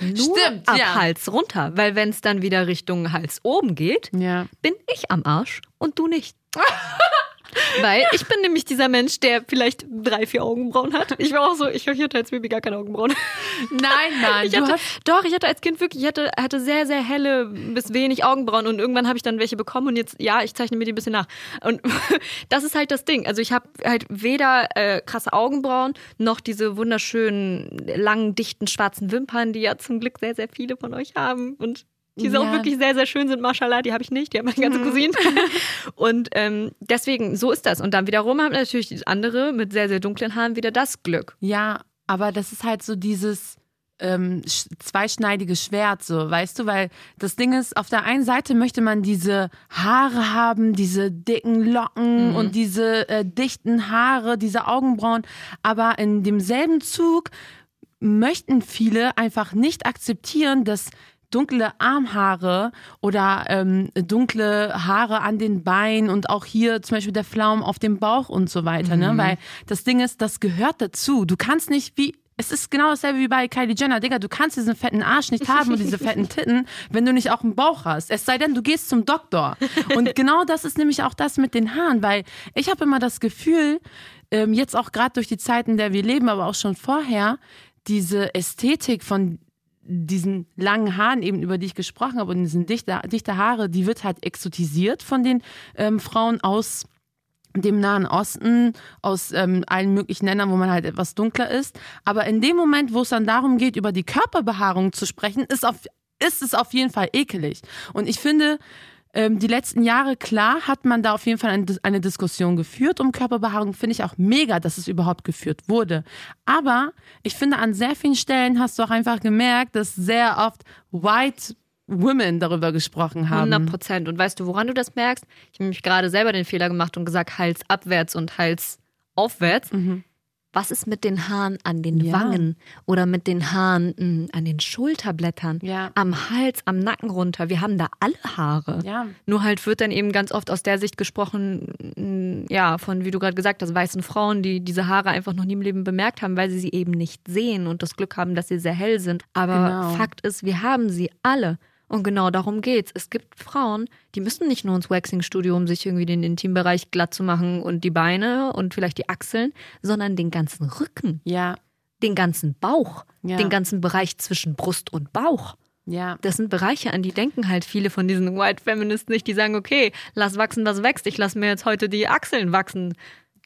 Nur Stimmt, ab ja. Hals runter, weil wenn es dann wieder Richtung Hals oben geht, Ja. bin ich am Arsch und du nicht. Weil ich bin nämlich dieser Mensch, der vielleicht drei, vier Augenbrauen hat. Ich war auch so, ich hatte als Baby gar keine Augenbrauen. Nein, nein, Ich hatte, doch, ich hatte als Kind wirklich, ich hatte, hatte sehr, sehr helle bis wenig Augenbrauen und irgendwann habe ich dann welche bekommen und jetzt, ja, ich zeichne mir die ein bisschen nach. Und das ist halt das Ding. Also ich habe halt weder äh, krasse Augenbrauen noch diese wunderschönen, langen, dichten, schwarzen Wimpern, die ja zum Glück sehr, sehr viele von euch haben und die Ja. auch wirklich sehr, sehr schön sind, Mashallah, die habe ich nicht, die haben meine ganze Cousine. Und ähm, deswegen, so ist das. Und dann wiederum haben natürlich die andere mit sehr, sehr dunklen Haaren wieder das Glück. ja, aber das ist halt so dieses ähm, sch- zweischneidige Schwert, so, weißt du, weil das Ding ist, auf der einen Seite möchte man diese Haare haben, diese dicken Locken und diese äh, dichten Haare, diese Augenbrauen, aber in demselben Zug möchten viele einfach nicht akzeptieren, dass dunkle Armhaare oder ähm, dunkle Haare an den Beinen und auch hier zum Beispiel der Flaum auf dem Bauch und so weiter, ne? Weil das Ding ist, das gehört dazu. Du kannst nicht wie es ist genau dasselbe wie bei Kylie Jenner. Digga, du kannst diesen fetten Arsch nicht haben und diese fetten Titten, wenn du nicht auch einen Bauch hast. Es sei denn, du gehst zum Doktor. Und genau das ist nämlich auch das mit den Haaren, weil ich habe immer das Gefühl, ähm, jetzt auch gerade durch die Zeiten, in der wir leben, aber auch schon vorher, diese Ästhetik von diesen langen Haaren eben, über die ich gesprochen habe, und diesen dichte, dichte Haare, die wird halt exotisiert von den ähm, Frauen aus dem Nahen Osten, aus ähm, allen möglichen Ländern, wo man halt etwas dunkler ist. Aber in dem Moment, wo es dann darum geht, über die Körperbehaarung zu sprechen, ist, auf, ist es auf jeden Fall ekelig. Und ich finde, die letzten Jahre, klar, hat man da auf jeden Fall eine, Diskussion geführt um Körperbehaarung. Finde ich auch mega, dass es überhaupt geführt wurde. Aber ich finde, an sehr vielen Stellen hast du auch einfach gemerkt, dass sehr oft White Women darüber gesprochen haben. 100 Prozent. Und weißt du, woran du das merkst? Ich habe nämlich gerade selber den Fehler gemacht und gesagt, Hals abwärts und Hals aufwärts. Was ist mit den Haaren an den. Ja. Wangen oder mit den Haaren mh, an den Schulterblättern, Ja. am Hals, am Nacken runter? Wir haben da alle Haare. Ja. Nur halt wird dann eben ganz oft aus der Sicht gesprochen, mh, ja, von, wie du gerade gesagt hast, weißen Frauen, die diese Haare einfach noch nie im Leben bemerkt haben, weil sie sie eben nicht sehen und das Glück haben, dass sie sehr hell sind. Aber Genau. Fakt ist, wir haben sie alle. Und genau darum geht's. Es gibt Frauen, die müssen nicht nur ins Waxing-Studio, um sich irgendwie den Intimbereich glatt zu machen und die Beine und vielleicht die Achseln, sondern den ganzen Rücken, Ja. den ganzen Bauch, Ja. den ganzen Bereich zwischen Brust und Bauch. Ja. Das sind Bereiche, an die denken halt viele von diesen White Feminists nicht. Die sagen, okay, lass wachsen, was wächst. Ich lass mir jetzt heute die Achseln wachsen,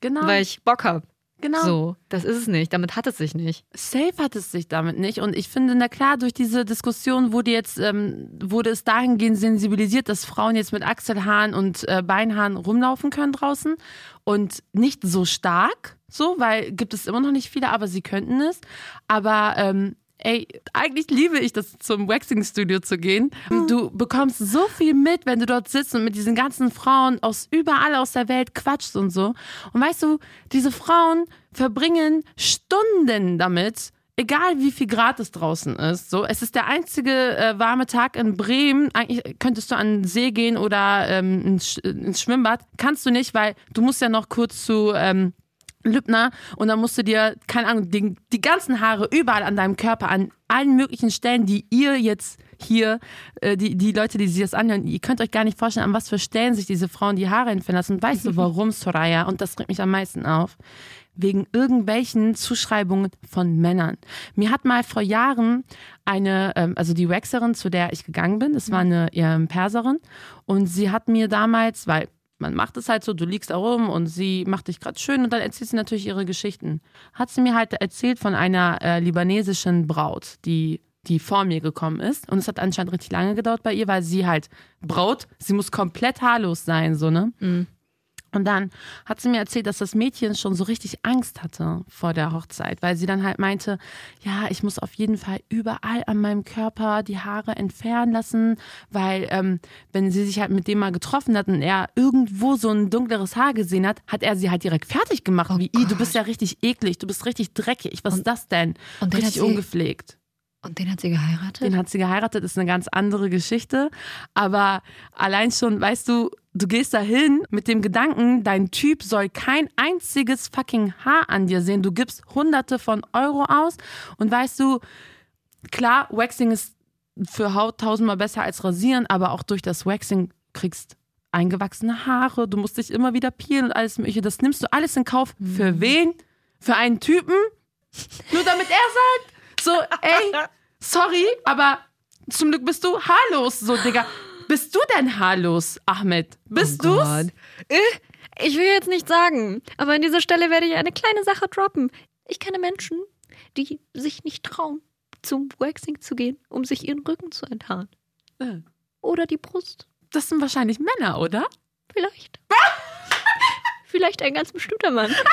Genau. weil ich Bock hab. Genau. So, das ist es nicht. Damit hat es sich nicht. Safe hat es sich damit nicht. Und ich finde, na klar, durch diese Diskussion wurde jetzt, ähm, wurde es dahingehend sensibilisiert, dass Frauen jetzt mit Achselhaaren und äh, Beinhaaren rumlaufen können draußen. Und nicht so stark, so, weil gibt es immer noch nicht viele, aber sie könnten es. Aber ähm, ey, eigentlich liebe ich das, zum Waxing-Studio zu gehen. Du bekommst so viel mit, wenn du dort sitzt und mit diesen ganzen Frauen aus überall aus der Welt quatschst und so. Und weißt du, diese Frauen verbringen Stunden damit, egal wie viel Grad es draußen ist. So, es ist der einzige äh, warme Tag in Bremen. Eigentlich könntest du an den See gehen oder ähm, ins, Schwimmbad. Kannst du nicht, weil du musst ja noch kurz zu ähm, Lübner und dann musst du dir, keine Ahnung, die, die ganzen Haare überall an deinem Körper, an allen möglichen Stellen, die ihr jetzt hier, äh, die, die Leute, die sich das anhören, ihr könnt euch gar nicht vorstellen, an was für Stellen sich diese Frauen die Haare entfernen lassen. Und weißt du warum, Soraya? Und das regt mich am meisten auf wegen irgendwelchen Zuschreibungen von Männern. Mir hat mal vor Jahren eine, ähm, also die Waxerin, zu der ich gegangen bin, das war eine ähm, Perserin, und sie hat mir damals, weil man macht es halt so, du liegst da rum und sie macht dich gerade schön und dann erzählt sie natürlich ihre Geschichten. Hat sie mir halt erzählt von einer äh, libanesischen Braut, die die vor mir gekommen ist. Und es hat anscheinend richtig lange gedauert bei ihr, weil sie halt Braut, sie muss komplett haarlos sein, so, ne? Mhm. Und dann hat sie mir erzählt, dass das Mädchen schon so richtig Angst hatte vor der Hochzeit, weil sie dann halt meinte, ja, ich muss auf jeden Fall überall an meinem Körper die Haare entfernen lassen, weil ähm, wenn sie sich halt mit dem mal getroffen hat und er irgendwo so ein dunkleres Haar gesehen hat, hat er sie halt direkt fertig gemacht. Oh Wie, "Ih, du Gott. bist ja richtig eklig, du bist richtig dreckig, was ist das denn? und den richtig hat sie- ungepflegt. Und den hat sie geheiratet? Den hat sie geheiratet, ist eine ganz andere Geschichte. Aber allein schon, weißt du, du gehst dahin mit dem Gedanken, dein Typ soll kein einziges fucking Haar an dir sehen. Du gibst hunderte von Euro aus und weißt du, klar, Waxing ist für Haut tausendmal besser als rasieren, aber auch durch das Waxing kriegst eingewachsene Haare, du musst dich immer wieder peelen und alles mögliche. Das nimmst du alles in Kauf. Für wen? Für einen Typen? Nur damit er sagt, so, ey, sorry, aber zum Glück bist du haarlos, so, Digga. Bist du denn haarlos, Ahmed? Bist Oh du's? Äh, Ich will jetzt nicht sagen, aber an dieser Stelle werde ich eine kleine Sache droppen. Ich kenne Menschen, die sich nicht trauen, zum Waxing zu gehen, um sich ihren Rücken zu enthaaren. Äh, Oder die Brust. Das sind wahrscheinlich Männer, oder? Vielleicht. Vielleicht ein ganz bestimmter Mann.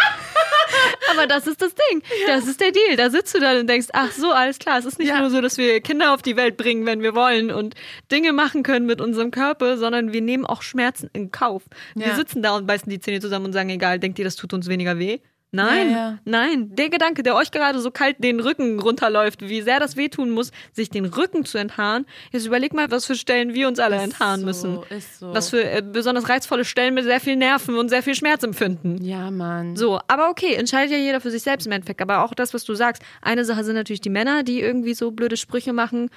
Aber das ist das Ding. Das ist der Deal. Da sitzt du dann und denkst, ach so, alles klar. Es ist nicht Ja. nur so, dass wir Kinder auf die Welt bringen, wenn wir wollen und Dinge machen können mit unserem Körper, sondern wir nehmen auch Schmerzen in Kauf. Wir Ja. sitzen da und beißen die Zähne zusammen und sagen, egal, denkt ihr, das tut uns weniger weh? Nein, Ja, ja. nein. Der Gedanke, der euch gerade so kalt den Rücken runterläuft, wie sehr das wehtun muss, sich den Rücken zu enthaaren. Jetzt überleg mal, was für Stellen wir uns alle enthaaren so, müssen. Ist so. Was für äh, besonders reizvolle Stellen mit sehr viel Nerven und sehr viel Schmerz empfinden. ja, Mann. So, aber okay, entscheidet ja jeder für sich selbst im Endeffekt. Aber auch das, was du sagst. Eine Sache sind natürlich die Männer, die irgendwie so blöde Sprüche machen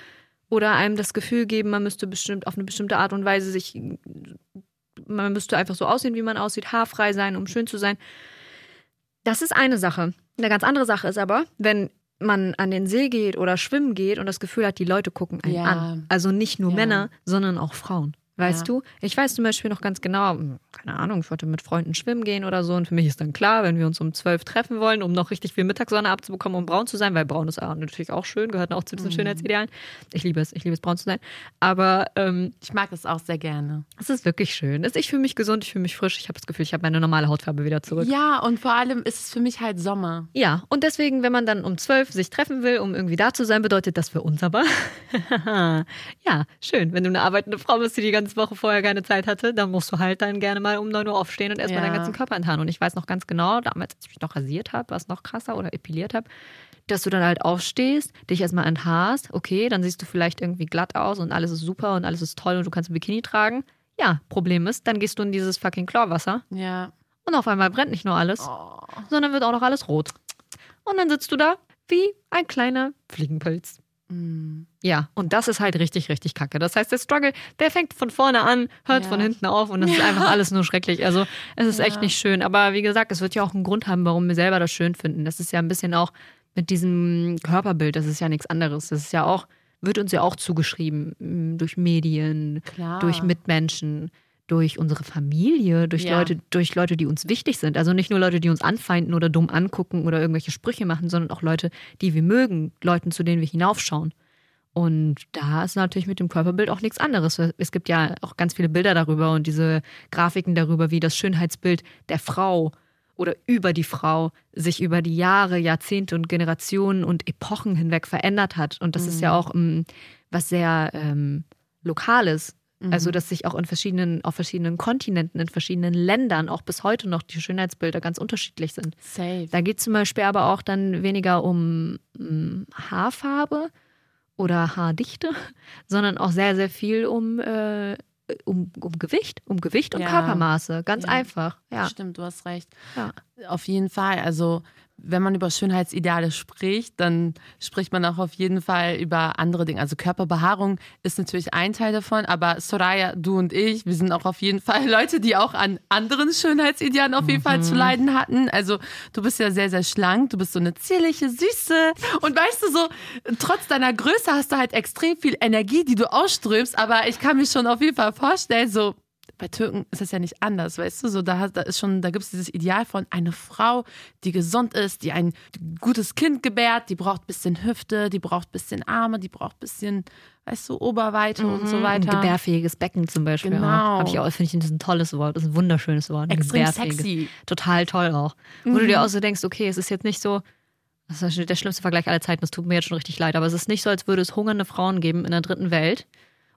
oder einem das Gefühl geben, man müsste bestimmt auf eine bestimmte Art und Weise sich, man müsste einfach so aussehen, wie man aussieht, haarfrei sein, um schön zu sein. Das ist eine Sache. Eine ganz andere Sache ist aber, wenn man an den See geht oder schwimmen geht und das Gefühl hat, die Leute gucken einen Ja. an. Also nicht nur Ja. Männer, sondern auch Frauen. Weißt Ja. du? Ich weiß zum Beispiel noch ganz genau, hm, keine Ahnung, ich wollte mit Freunden schwimmen gehen oder so und für mich ist dann klar, wenn wir uns um zwölf treffen wollen, um noch richtig viel Mittagssonne abzubekommen, um braun zu sein, weil braun ist natürlich auch schön, gehört auch zu diesen Schönheitsidealen. Ich liebe es, ich liebe es, braun zu sein. Aber ähm, Ich mag das auch sehr gerne. es ist wirklich schön. Ich fühle mich gesund, ich fühle mich frisch, ich habe das Gefühl, ich habe meine normale Hautfarbe wieder zurück. Ja, und vor allem ist es für mich halt Sommer. Ja, und deswegen, wenn man dann um zwölf sich treffen will, um irgendwie da zu sein, bedeutet das für uns aber. ja, schön. Wenn du eine arbeitende Frau bist, die die ganze Woche vorher keine Zeit hatte, dann musst du halt dann gerne mal um 9 Uhr aufstehen und erstmal Ja. deinen ganzen Körper enthaaren. Und ich weiß noch ganz genau, damals, als ich mich noch rasiert habe, war es noch krasser oder epiliert habe, dass du dann halt aufstehst, dich erstmal enthaarst, okay, dann siehst du vielleicht irgendwie glatt aus und alles ist super und alles ist toll und du kannst ein Bikini tragen. Ja, Problem ist, dann gehst du in dieses fucking Chlorwasser Ja. und auf einmal brennt nicht nur alles, Oh. sondern wird auch noch alles rot. Und dann sitzt du da wie ein kleiner Fliegenpilz. Ja, und das ist halt richtig, richtig kacke. Das heißt, der Struggle, der fängt von vorne an, hört Ja. von hinten auf und das ist einfach alles nur schrecklich. Also es ist Ja. echt nicht schön. Aber wie gesagt, es wird ja auch einen Grund haben, warum wir selber das schön finden. Das ist ja ein bisschen auch mit diesem Körperbild, das ist ja nichts anderes. Das ist ja auch, wird uns ja auch zugeschrieben durch Medien, Klar. durch Mitmenschen, durch unsere Familie, durch Ja. Leute, durch Leute, die uns wichtig sind. Also nicht nur Leute, die uns anfeinden oder dumm angucken oder irgendwelche Sprüche machen, sondern auch Leute, die wir mögen, Leuten, zu denen wir hinaufschauen. Und da ist natürlich mit dem Körperbild auch nichts anderes. Es gibt ja auch ganz viele Bilder darüber und diese Grafiken darüber, wie das Schönheitsbild der Frau oder über die Frau sich über die Jahre, Jahrzehnte und Generationen und Epochen hinweg verändert hat. Und das mhm. ist ja auch um, ähm, was sehr ähm, Lokales. Also, mhm. dass sich auch in verschiedenen, auf verschiedenen Kontinenten, in verschiedenen Ländern auch bis heute noch die Schönheitsbilder ganz unterschiedlich sind. Safe. Da geht es zum Beispiel aber auch dann weniger um, mm, Haarfarbe oder Haardichte, sondern auch sehr, sehr viel um äh, um, um Gewicht, um Gewicht und ja. Körpermaße. Ganz ja. einfach. Ja. Stimmt, du hast recht. Ja. Auf jeden Fall. Also wenn man über Schönheitsideale spricht, dann spricht man auch auf jeden Fall über andere Dinge. Also Körperbehaarung ist natürlich ein Teil davon, aber Soraya, du und ich, wir sind auch auf jeden Fall Leute, die auch an anderen Schönheitsidealen auf jeden mhm. Fall zu leiden hatten. Also du bist ja sehr, sehr schlank, du bist so eine zierliche, süße und weißt du so, trotz deiner Größe hast du halt extrem viel Energie, die du ausströmst, aber ich kann mir schon auf jeden Fall vorstellen, so bei Türken ist es ja nicht anders, weißt du? So, da, da ist schon, da gibt es dieses Ideal von einer Frau, die gesund ist, die ein gutes Kind gebärt, die braucht ein bisschen Hüfte, die braucht ein bisschen Arme, die braucht ein bisschen, weißt du, Oberweite mhm. und so mhm. weiter. Ein gebärfähiges Becken zum Beispiel. Genau. Habe ich auch, finde ich, das ist ein tolles Wort, das ist ein wunderschönes Wort. Extrem sexy. Total toll auch. Mhm. Wo du dir auch so denkst, okay, es ist jetzt nicht so, das ist der schlimmste Vergleich aller Zeiten, das tut mir jetzt schon richtig leid, aber es ist nicht so, als würde es hungernde Frauen geben in der dritten Welt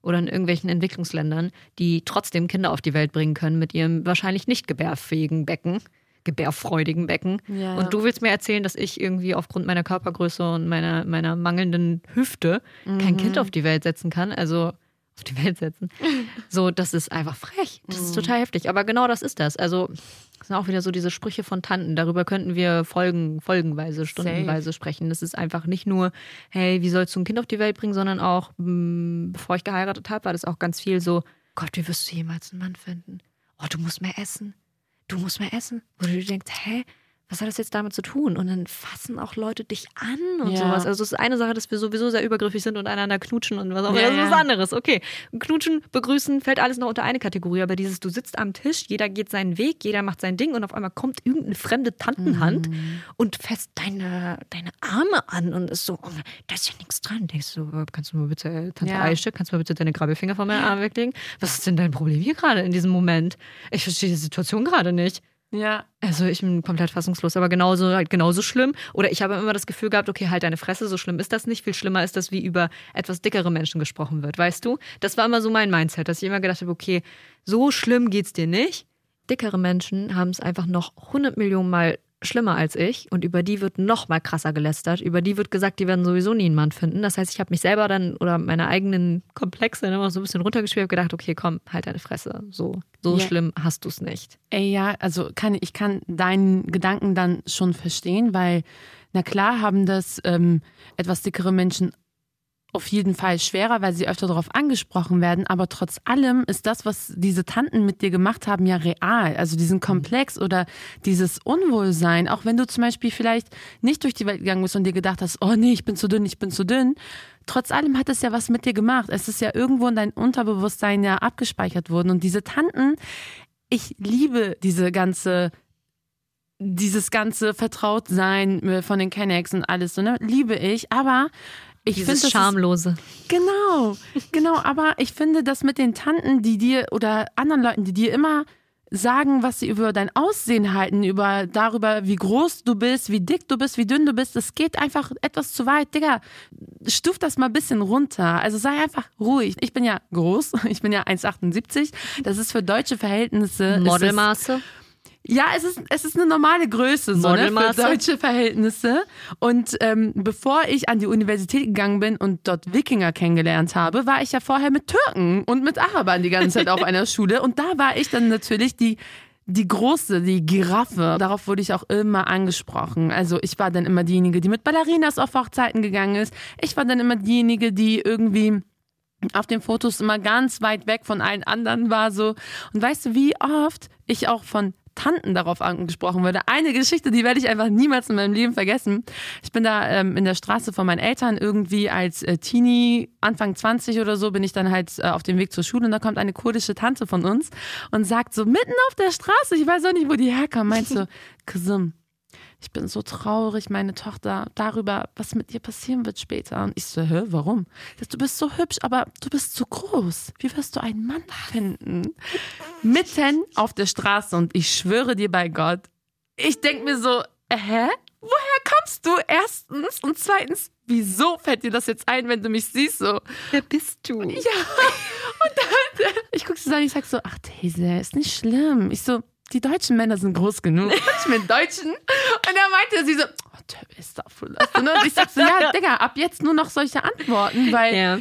oder in irgendwelchen Entwicklungsländern, die trotzdem Kinder auf die Welt bringen können mit ihrem wahrscheinlich nicht gebärfähigen Becken, gebärfreudigen Becken. Ja. Und du willst mir erzählen, dass ich irgendwie aufgrund meiner Körpergröße und meiner, meiner mangelnden Hüfte mhm. kein Kind auf die Welt setzen kann. Also auf die Welt setzen. So, das ist einfach frech. Das ist mhm. total heftig. Aber genau das ist das. Also das sind auch wieder so diese Sprüche von Tanten. Darüber könnten wir Folgen, folgenweise, stundenweise Safe. sprechen. Das ist einfach nicht nur, hey, wie sollst du ein Kind auf die Welt bringen, sondern auch, mh, hm, bevor ich geheiratet habe, war das auch ganz viel so, Gott, wie wirst du jemals einen Mann finden? Oh, du musst mehr essen. Du musst mehr essen. Wo du dir denkst, hä? Was hat das jetzt damit zu tun? Und dann fassen auch Leute dich an und ja. sowas. Also es ist eine Sache, dass wir sowieso sehr übergriffig sind und einander knutschen und was auch immer. Ja, das ist was anderes. Okay. Knutschen, begrüßen, fällt alles noch unter eine Kategorie. Aber dieses, du sitzt am Tisch, jeder geht seinen Weg, jeder macht sein Ding und auf einmal kommt irgendeine fremde Tantenhand mhm. und fässt deine, deine Arme an und ist so, oh, da ist ja nichts dran. Denkst du, kannst du mal bitte, äh, Tante ja. Aische, kannst du mal bitte deine Grabbelfinger von meinem Arm weglegen? Was ist denn dein Problem hier gerade in diesem Moment? Ich verstehe die Situation gerade nicht. Ja. Also ich bin komplett fassungslos, aber genauso halt genauso schlimm. Oder ich habe immer das Gefühl gehabt, okay, halt deine Fresse, so schlimm ist das nicht. Viel schlimmer ist das, wie über etwas dickere Menschen gesprochen wird, weißt du? Das war immer so mein Mindset, dass ich immer gedacht habe, okay, so schlimm geht's dir nicht. Dickere Menschen haben es einfach noch 100 Millionen Mal schlimmer als ich und über die wird noch mal krasser gelästert. Über die wird gesagt, die werden sowieso nie einen Mann finden. Das heißt, ich habe mich selber dann oder meine eigenen Komplexe immer so ein bisschen runtergespielt und gedacht, okay, komm, halt deine Fresse. So, so ja. schlimm hast du es nicht. Ey, ja, also kann, ich kann deinen Gedanken dann schon verstehen, weil na klar haben das ähm, etwas dickere Menschen auf jeden Fall schwerer, weil sie öfter darauf angesprochen werden. Aber trotz allem ist das, was diese Tanten mit dir gemacht haben, ja real. Also diesen Komplex oder dieses Unwohlsein. Auch wenn du zum Beispiel vielleicht nicht durch die Welt gegangen bist und dir gedacht hast, oh nee, ich bin zu dünn, ich bin zu dünn. Trotz allem hat es ja was mit dir gemacht. Es ist ja irgendwo in dein Unterbewusstsein ja abgespeichert worden. Und diese Tanten, ich liebe diese ganze dieses ganze Vertrautsein äh, von den Kennex und alles so, ne, liebe ich. Aber ich finde das Schamlose. Ist, genau, genau. Aber ich finde das mit den Tanten, die dir oder anderen Leuten, die dir immer sagen, was sie über dein Aussehen halten, über darüber, wie groß du bist, wie dick du bist, wie dünn du bist, das geht einfach etwas zu weit. Digga, stuf das mal ein bisschen runter. Also sei einfach ruhig. Ich bin ja groß, ich bin ja 1,78. Das ist für deutsche Verhältnisse. Modelmaße. Ja, es ist, es ist eine normale Größe so, ne, für deutsche Verhältnisse. Und ähm, bevor ich an die Universität gegangen bin und dort Wikinger kennengelernt habe, war ich ja vorher mit Türken und mit Arabern die ganze Zeit auf einer Schule. Und da war ich dann natürlich die die große, die Giraffe. Darauf wurde ich auch immer angesprochen. Also ich war dann immer diejenige, die mit Ballerinas auf Hochzeiten gegangen ist. Ich war dann immer diejenige, die irgendwie auf den Fotos immer ganz weit weg von allen anderen war so. Und weißt du, wie oft ich auch von Tanten darauf angesprochen wurde. Eine Geschichte, die werde ich einfach niemals in meinem Leben vergessen. Ich bin da ähm, in der Straße von meinen Eltern irgendwie als äh, Teenie, Anfang 20 oder so, bin ich dann halt äh, auf dem Weg zur Schule und da kommt eine kurdische Tante von uns und sagt so mitten auf der Straße, ich weiß auch nicht, wo die herkommt, meint so, Kazim, ich bin so traurig, meine Tochter, darüber, was mit dir passieren wird später. Und ich so, hä, warum? Du bist so hübsch, aber du bist zu groß. Wie wirst du einen Mann finden? Mitten auf der Straße und ich schwöre dir bei Gott, ich denke mir so, hä? Woher kommst du? Erstens und zweitens, wieso fällt dir das jetzt ein, wenn du mich siehst so? Wer bist du? Ja. Und dann, ich gucke sie so an, ich sag so, ach Tese, ist nicht schlimm. Ich so, die deutschen Männer sind groß genug. Ich bin Deutschen. Und dann meinte sie so, oh, der ist da voll. Und ich sag so, ja, Digga, ab jetzt nur noch solche Antworten, weil Ja.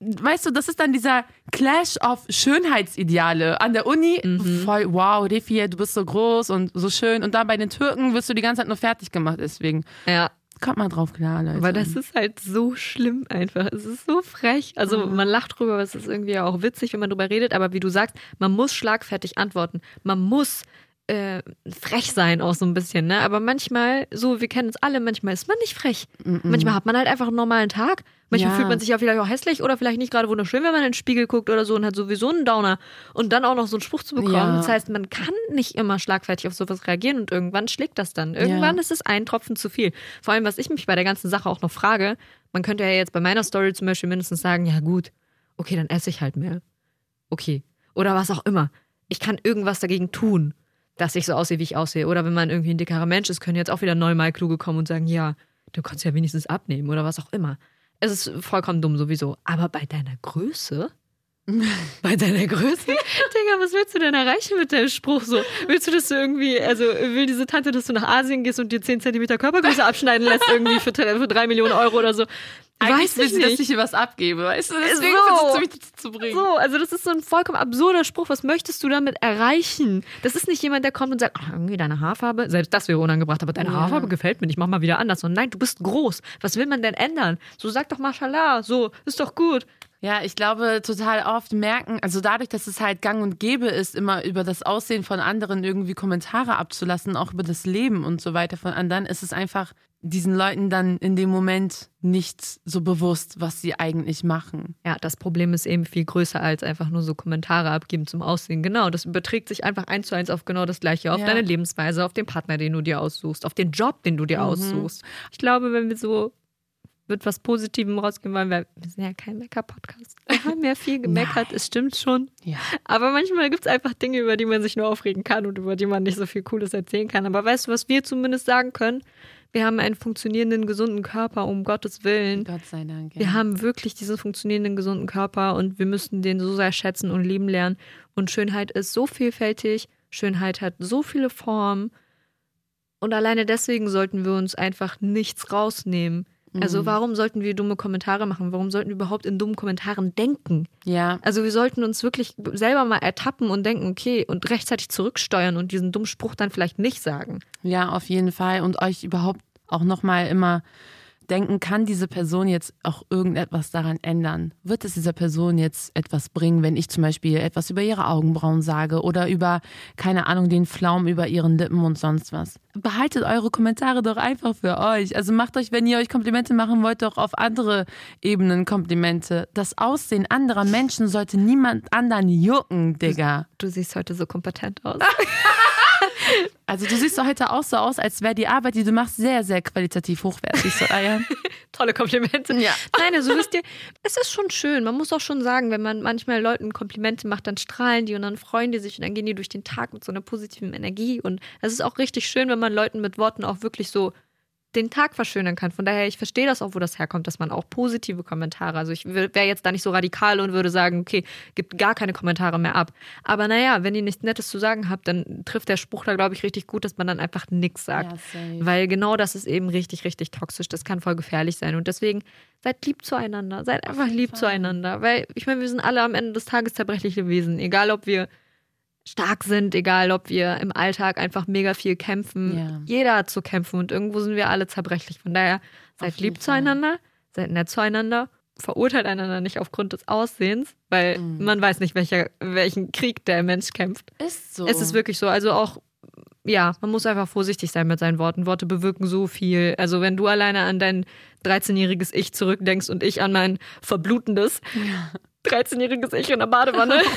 weißt du, das ist dann dieser Clash of Schönheitsideale. An der Uni, Mhm. voll, wow, Refie, du bist so groß und so schön. Und dann bei den Türken wirst du die ganze Zeit nur fertig gemacht. Deswegen Ja. Kommt mal drauf klar, Leute. Aber das ist halt so schlimm einfach. Es ist so frech. Also man lacht drüber, aber es ist irgendwie auch witzig, wenn man drüber redet. Aber wie du sagst, man muss schlagfertig antworten. Man muss äh, frech sein auch so ein bisschen. Ne? Aber manchmal, so wir kennen uns alle, manchmal ist man nicht frech. Manchmal hat man halt einfach einen normalen Tag. Manchmal Ja. fühlt man sich ja vielleicht auch hässlich oder vielleicht nicht gerade wunderschön, wenn man in den Spiegel guckt oder so und hat sowieso einen Downer. Und dann auch noch so einen Spruch zu bekommen. Ja. Das heißt, man kann nicht immer schlagfertig auf sowas reagieren und irgendwann schlägt das dann. Irgendwann Ja. ist es ein Tropfen zu viel. Vor allem, was ich mich bei der ganzen Sache auch noch frage, man könnte ja jetzt bei meiner Story zum Beispiel mindestens sagen, ja gut, okay, dann esse ich halt mehr. Okay. Oder was auch immer. Ich kann irgendwas dagegen tun, dass ich so aussehe, wie ich aussehe. Oder wenn man irgendwie ein dickerer Mensch ist, können jetzt auch wieder neue Kluge kommen und sagen, ja, du kannst ja wenigstens abnehmen oder was auch immer. Es ist vollkommen dumm sowieso. Aber bei deiner Größe? Bei deiner Größe? Digga, was willst du denn erreichen mit deinem Spruch so? Willst du, dass du irgendwie, also will diese Tante, dass du nach Asien gehst und dir 10 Zentimeter Körpergröße abschneiden lässt, irgendwie für, für 3 Millionen Euro oder so? Eigentlich Weiß will ich sie, dass ich ihr was abgebe, weißt du? Deswegen So. versucht sie mich dazu zu bringen. So, also das ist so ein vollkommen absurder Spruch. Was möchtest du damit erreichen? Das ist nicht jemand, der kommt und sagt, ach, irgendwie deine Haarfarbe, selbst das wäre unangebracht, aber deine Ja. Haarfarbe gefällt mir nicht, mach mal wieder anders. Und nein, du bist groß. Was will man denn ändern? So sag doch Mashallah, so, ist doch gut. Ja, ich glaube, total oft merken, also dadurch, dass es halt gang und gäbe ist, immer über das Aussehen von anderen irgendwie Kommentare abzulassen, auch über das Leben und so weiter von anderen, ist es einfach diesen Leuten dann in dem Moment nicht so bewusst, was sie eigentlich machen. Ja, das Problem ist eben viel größer als einfach nur so Kommentare abgeben zum Aussehen. Genau, das überträgt sich einfach eins zu eins auf genau das Gleiche, auf Ja. deine Lebensweise, auf den Partner, den du dir aussuchst, auf den Job, den du dir aussuchst. Ich glaube, wenn wir so mit was Positivem rausgehen wollen, weil wir sind ja kein Mecker-Podcast. Wir haben ja viel gemeckert, es stimmt schon. Ja. Aber manchmal gibt es einfach Dinge, über die man sich nur aufregen kann und über die man nicht so viel Cooles erzählen kann. Aber weißt du, was wir zumindest sagen können? Wir haben einen funktionierenden, gesunden Körper, um Gottes Willen. Gott sei Dank. Wir haben wirklich diesen funktionierenden, gesunden Körper und wir müssen den so sehr schätzen und lieben lernen. Und Schönheit ist so vielfältig, Schönheit hat so viele Formen. Und alleine deswegen sollten wir uns einfach nichts rausnehmen. Also warum sollten wir dumme Kommentare machen? Warum sollten wir überhaupt in dummen Kommentaren denken? ja. Also wir sollten uns wirklich selber mal ertappen und denken, okay, und rechtzeitig zurücksteuern und diesen dummen Spruch dann vielleicht nicht sagen. Ja, auf jeden Fall. Und euch überhaupt auch nochmal immer denken, kann diese Person jetzt auch irgendetwas daran ändern? Wird es dieser Person jetzt etwas bringen, wenn ich zum Beispiel etwas über ihre Augenbrauen sage oder über, keine Ahnung, den Flaum über ihren Lippen und sonst was? Behaltet eure Kommentare doch einfach für euch. Also macht euch, wenn ihr euch Komplimente machen wollt, doch auf andere Ebenen Komplimente. Das Aussehen anderer Menschen sollte niemand anderen jucken, Digga. Du siehst heute so kompetent aus. Also du siehst doch heute auch so aus, als wäre die Arbeit, die du machst, sehr, sehr qualitativ hochwertig. So, ah ja. Tolle Komplimente. Ja. Nein, also wisst ihr, es ist schon schön. Man muss auch schon sagen, wenn man manchmal Leuten Komplimente macht, dann strahlen die und dann freuen die sich und dann gehen die durch den Tag mit so einer positiven Energie. Und es ist auch richtig schön, wenn man Leuten mit Worten auch wirklich so den Tag verschönern kann. Von daher, ich verstehe das auch, wo das herkommt, dass man auch positive Kommentare, also ich wäre jetzt da nicht so radikal und würde sagen, okay, gibt gar keine Kommentare mehr ab. Aber naja, wenn ihr nichts Nettes zu sagen habt, dann trifft der Spruch da, glaube ich, richtig gut, dass man dann einfach nichts sagt. Ja. Weil genau das ist eben richtig, richtig toxisch. Das kann voll gefährlich sein. Und deswegen seid lieb zueinander. Seid einfach lieb zueinander. Weil ich meine, wir sind alle am Ende des Tages zerbrechliche Wesen. Egal, ob wir stark sind, egal, ob wir im Alltag einfach mega viel kämpfen. Ja. Jeder hat zu kämpfen und irgendwo sind wir alle zerbrechlich. Von daher seid lieb zueinander, seid nett zueinander. Verurteilt einander nicht aufgrund des Aussehens, weil Mhm. man weiß nicht, welcher, welchen Krieg der Mensch kämpft. Ist so. Es ist wirklich so. Also auch, ja, man muss einfach vorsichtig sein mit seinen Worten. Worte bewirken so viel. Also wenn du alleine an dein 13-jähriges Ich zurückdenkst und ich an mein verblutendes, 13-jähriges Ich in der Badewanne.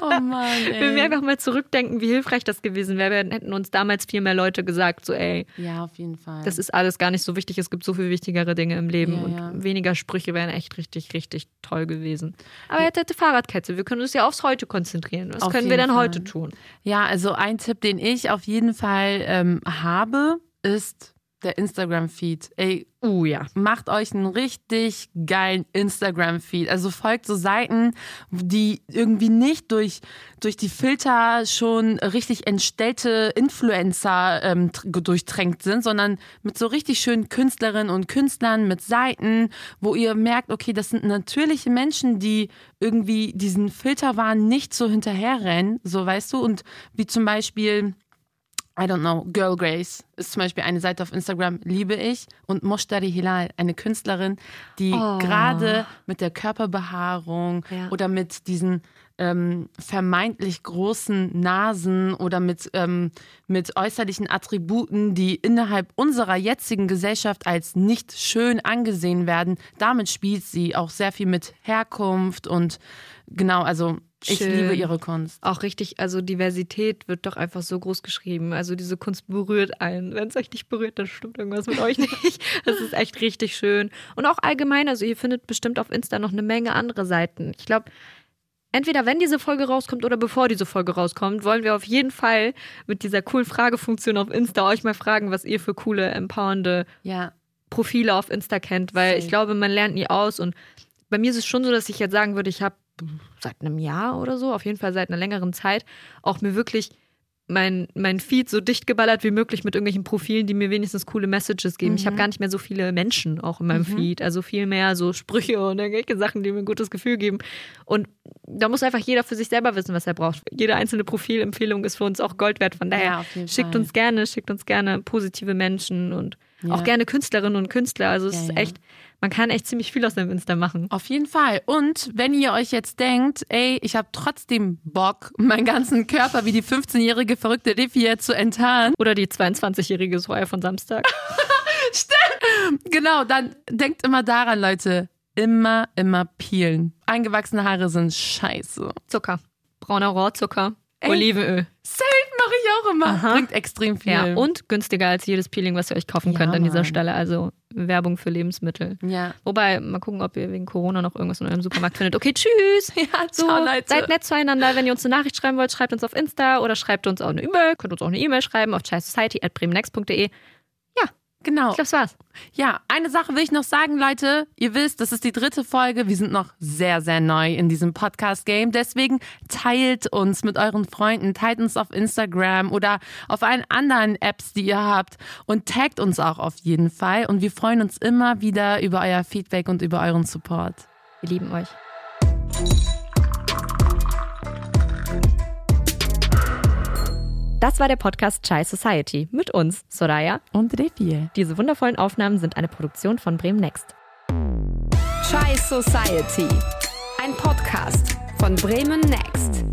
Oh Mann, Wenn wir ey. einfach mal zurückdenken, wie hilfreich das gewesen wäre, dann hätten uns damals viel mehr Leute gesagt, so ey, Ja, auf jeden Fall. das ist alles gar nicht so wichtig, es gibt so viel wichtigere Dinge im Leben Ja, und ja. weniger Sprüche wären echt richtig, richtig toll gewesen. Aber jetzt hätte Fahrradkette, wir können uns ja aufs Heute konzentrieren. Was Auf können wir denn Fall. heute tun? Ja, also ein Tipp, den ich auf jeden Fall ähm, habe, ist der Instagram-Feed. Ey, Uh ja. macht euch einen richtig geilen Instagram-Feed. Also folgt so Seiten, die irgendwie nicht durch, durch die Filter schon richtig entstellte Influencer ähm, tr- durchtränkt sind, sondern mit so richtig schönen Künstlerinnen und Künstlern, mit Seiten, wo ihr merkt, okay, das sind natürliche Menschen, die irgendwie diesen Filterwahn nicht so hinterherrennen, so weißt du, und wie zum Beispiel I don't know, Girl Grace ist zum Beispiel eine Seite auf Instagram, liebe ich. Und Moshtari Hilal, eine Künstlerin, die Oh. gerade mit der Körperbehaarung Ja. oder mit diesen ähm, vermeintlich großen Nasen oder mit, ähm, mit äußerlichen Attributen, die innerhalb unserer jetzigen Gesellschaft als nicht schön angesehen werden, damit spielt sie auch sehr viel mit Herkunft und genau, also ich Schön. liebe ihre Kunst. Auch richtig, also Diversität wird doch einfach so groß geschrieben. Also diese Kunst berührt einen. Wenn es euch nicht berührt, dann stimmt irgendwas mit euch nicht. Das ist echt richtig schön. Und auch allgemein, also ihr findet bestimmt auf Insta noch eine Menge andere Seiten. Ich glaube, entweder wenn diese Folge rauskommt oder bevor diese Folge rauskommt, wollen wir auf jeden Fall mit dieser coolen Fragefunktion auf Insta euch mal fragen, was ihr für coole, empowernde Ja, Profile auf Insta kennt, weil Safe. ich glaube, man lernt nie aus. Und bei mir ist es schon so, dass ich jetzt sagen würde, ich habe seit einem Jahr oder so, auf jeden Fall seit einer längeren Zeit, auch mir wirklich mein, mein Feed so dicht geballert wie möglich mit irgendwelchen Profilen, die mir wenigstens coole Messages geben. Ich habe gar nicht mehr so viele Menschen auch in meinem Feed, also viel mehr so Sprüche und irgendwelche Sachen, die mir ein gutes Gefühl geben. Und da muss einfach jeder für sich selber wissen, was er braucht. Jede einzelne Profilempfehlung ist für uns auch Gold wert. Von daher Ja, schickt Fall. uns gerne, schickt uns gerne positive Menschen und Ja. auch gerne Künstlerinnen und Künstler. Also es Ja, ist echt, man kann echt ziemlich viel aus dem Insta machen. Auf jeden Fall. Und wenn ihr euch jetzt denkt, ey, ich habe trotzdem Bock, meinen ganzen Körper wie die 15-jährige verrückte Riffi jetzt zu enttarnen, Oder die 22-jährige Soja von Samstag. genau, dann denkt immer daran, Leute. Immer, immer peelen. Eingewachsene Haare sind scheiße. Zucker. Brauner Rohrzucker. Ey. Olivenöl. Safe mache ich auch immer. Aha. Bringt extrem viel. Ja, und günstiger als jedes Peeling, was ihr euch kaufen Ja, könnt an dieser Mann. Stelle. Also Werbung für Lebensmittel. ja. Wobei, mal gucken, ob ihr wegen Corona noch irgendwas in eurem Supermarkt findet. Okay, tschüss. Ja, So, ciao, Leute. seid nett zueinander. Wenn ihr uns eine Nachricht schreiben wollt, schreibt uns auf Insta oder schreibt uns auch eine E-Mail. Könnt uns auch eine E-Mail schreiben auf chaisociety.bremennext.de. Genau. Ich glaube, das war's. Ja, eine Sache will ich noch sagen, Leute. Ihr wisst, das ist die dritte Folge. Wir sind noch sehr, sehr neu in diesem Podcast-Game. Deswegen teilt uns mit euren Freunden, teilt uns auf Instagram oder auf allen anderen Apps, die ihr habt und taggt uns auch auf jeden Fall. Und wir freuen uns immer wieder über euer Feedback und über euren Support. Wir lieben euch. Das war der Podcast Chai Society mit uns, Soraya. Und Revier. Diese wundervollen Aufnahmen sind eine Produktion von Bremen Next. Chai Society. Ein Podcast von Bremen Next.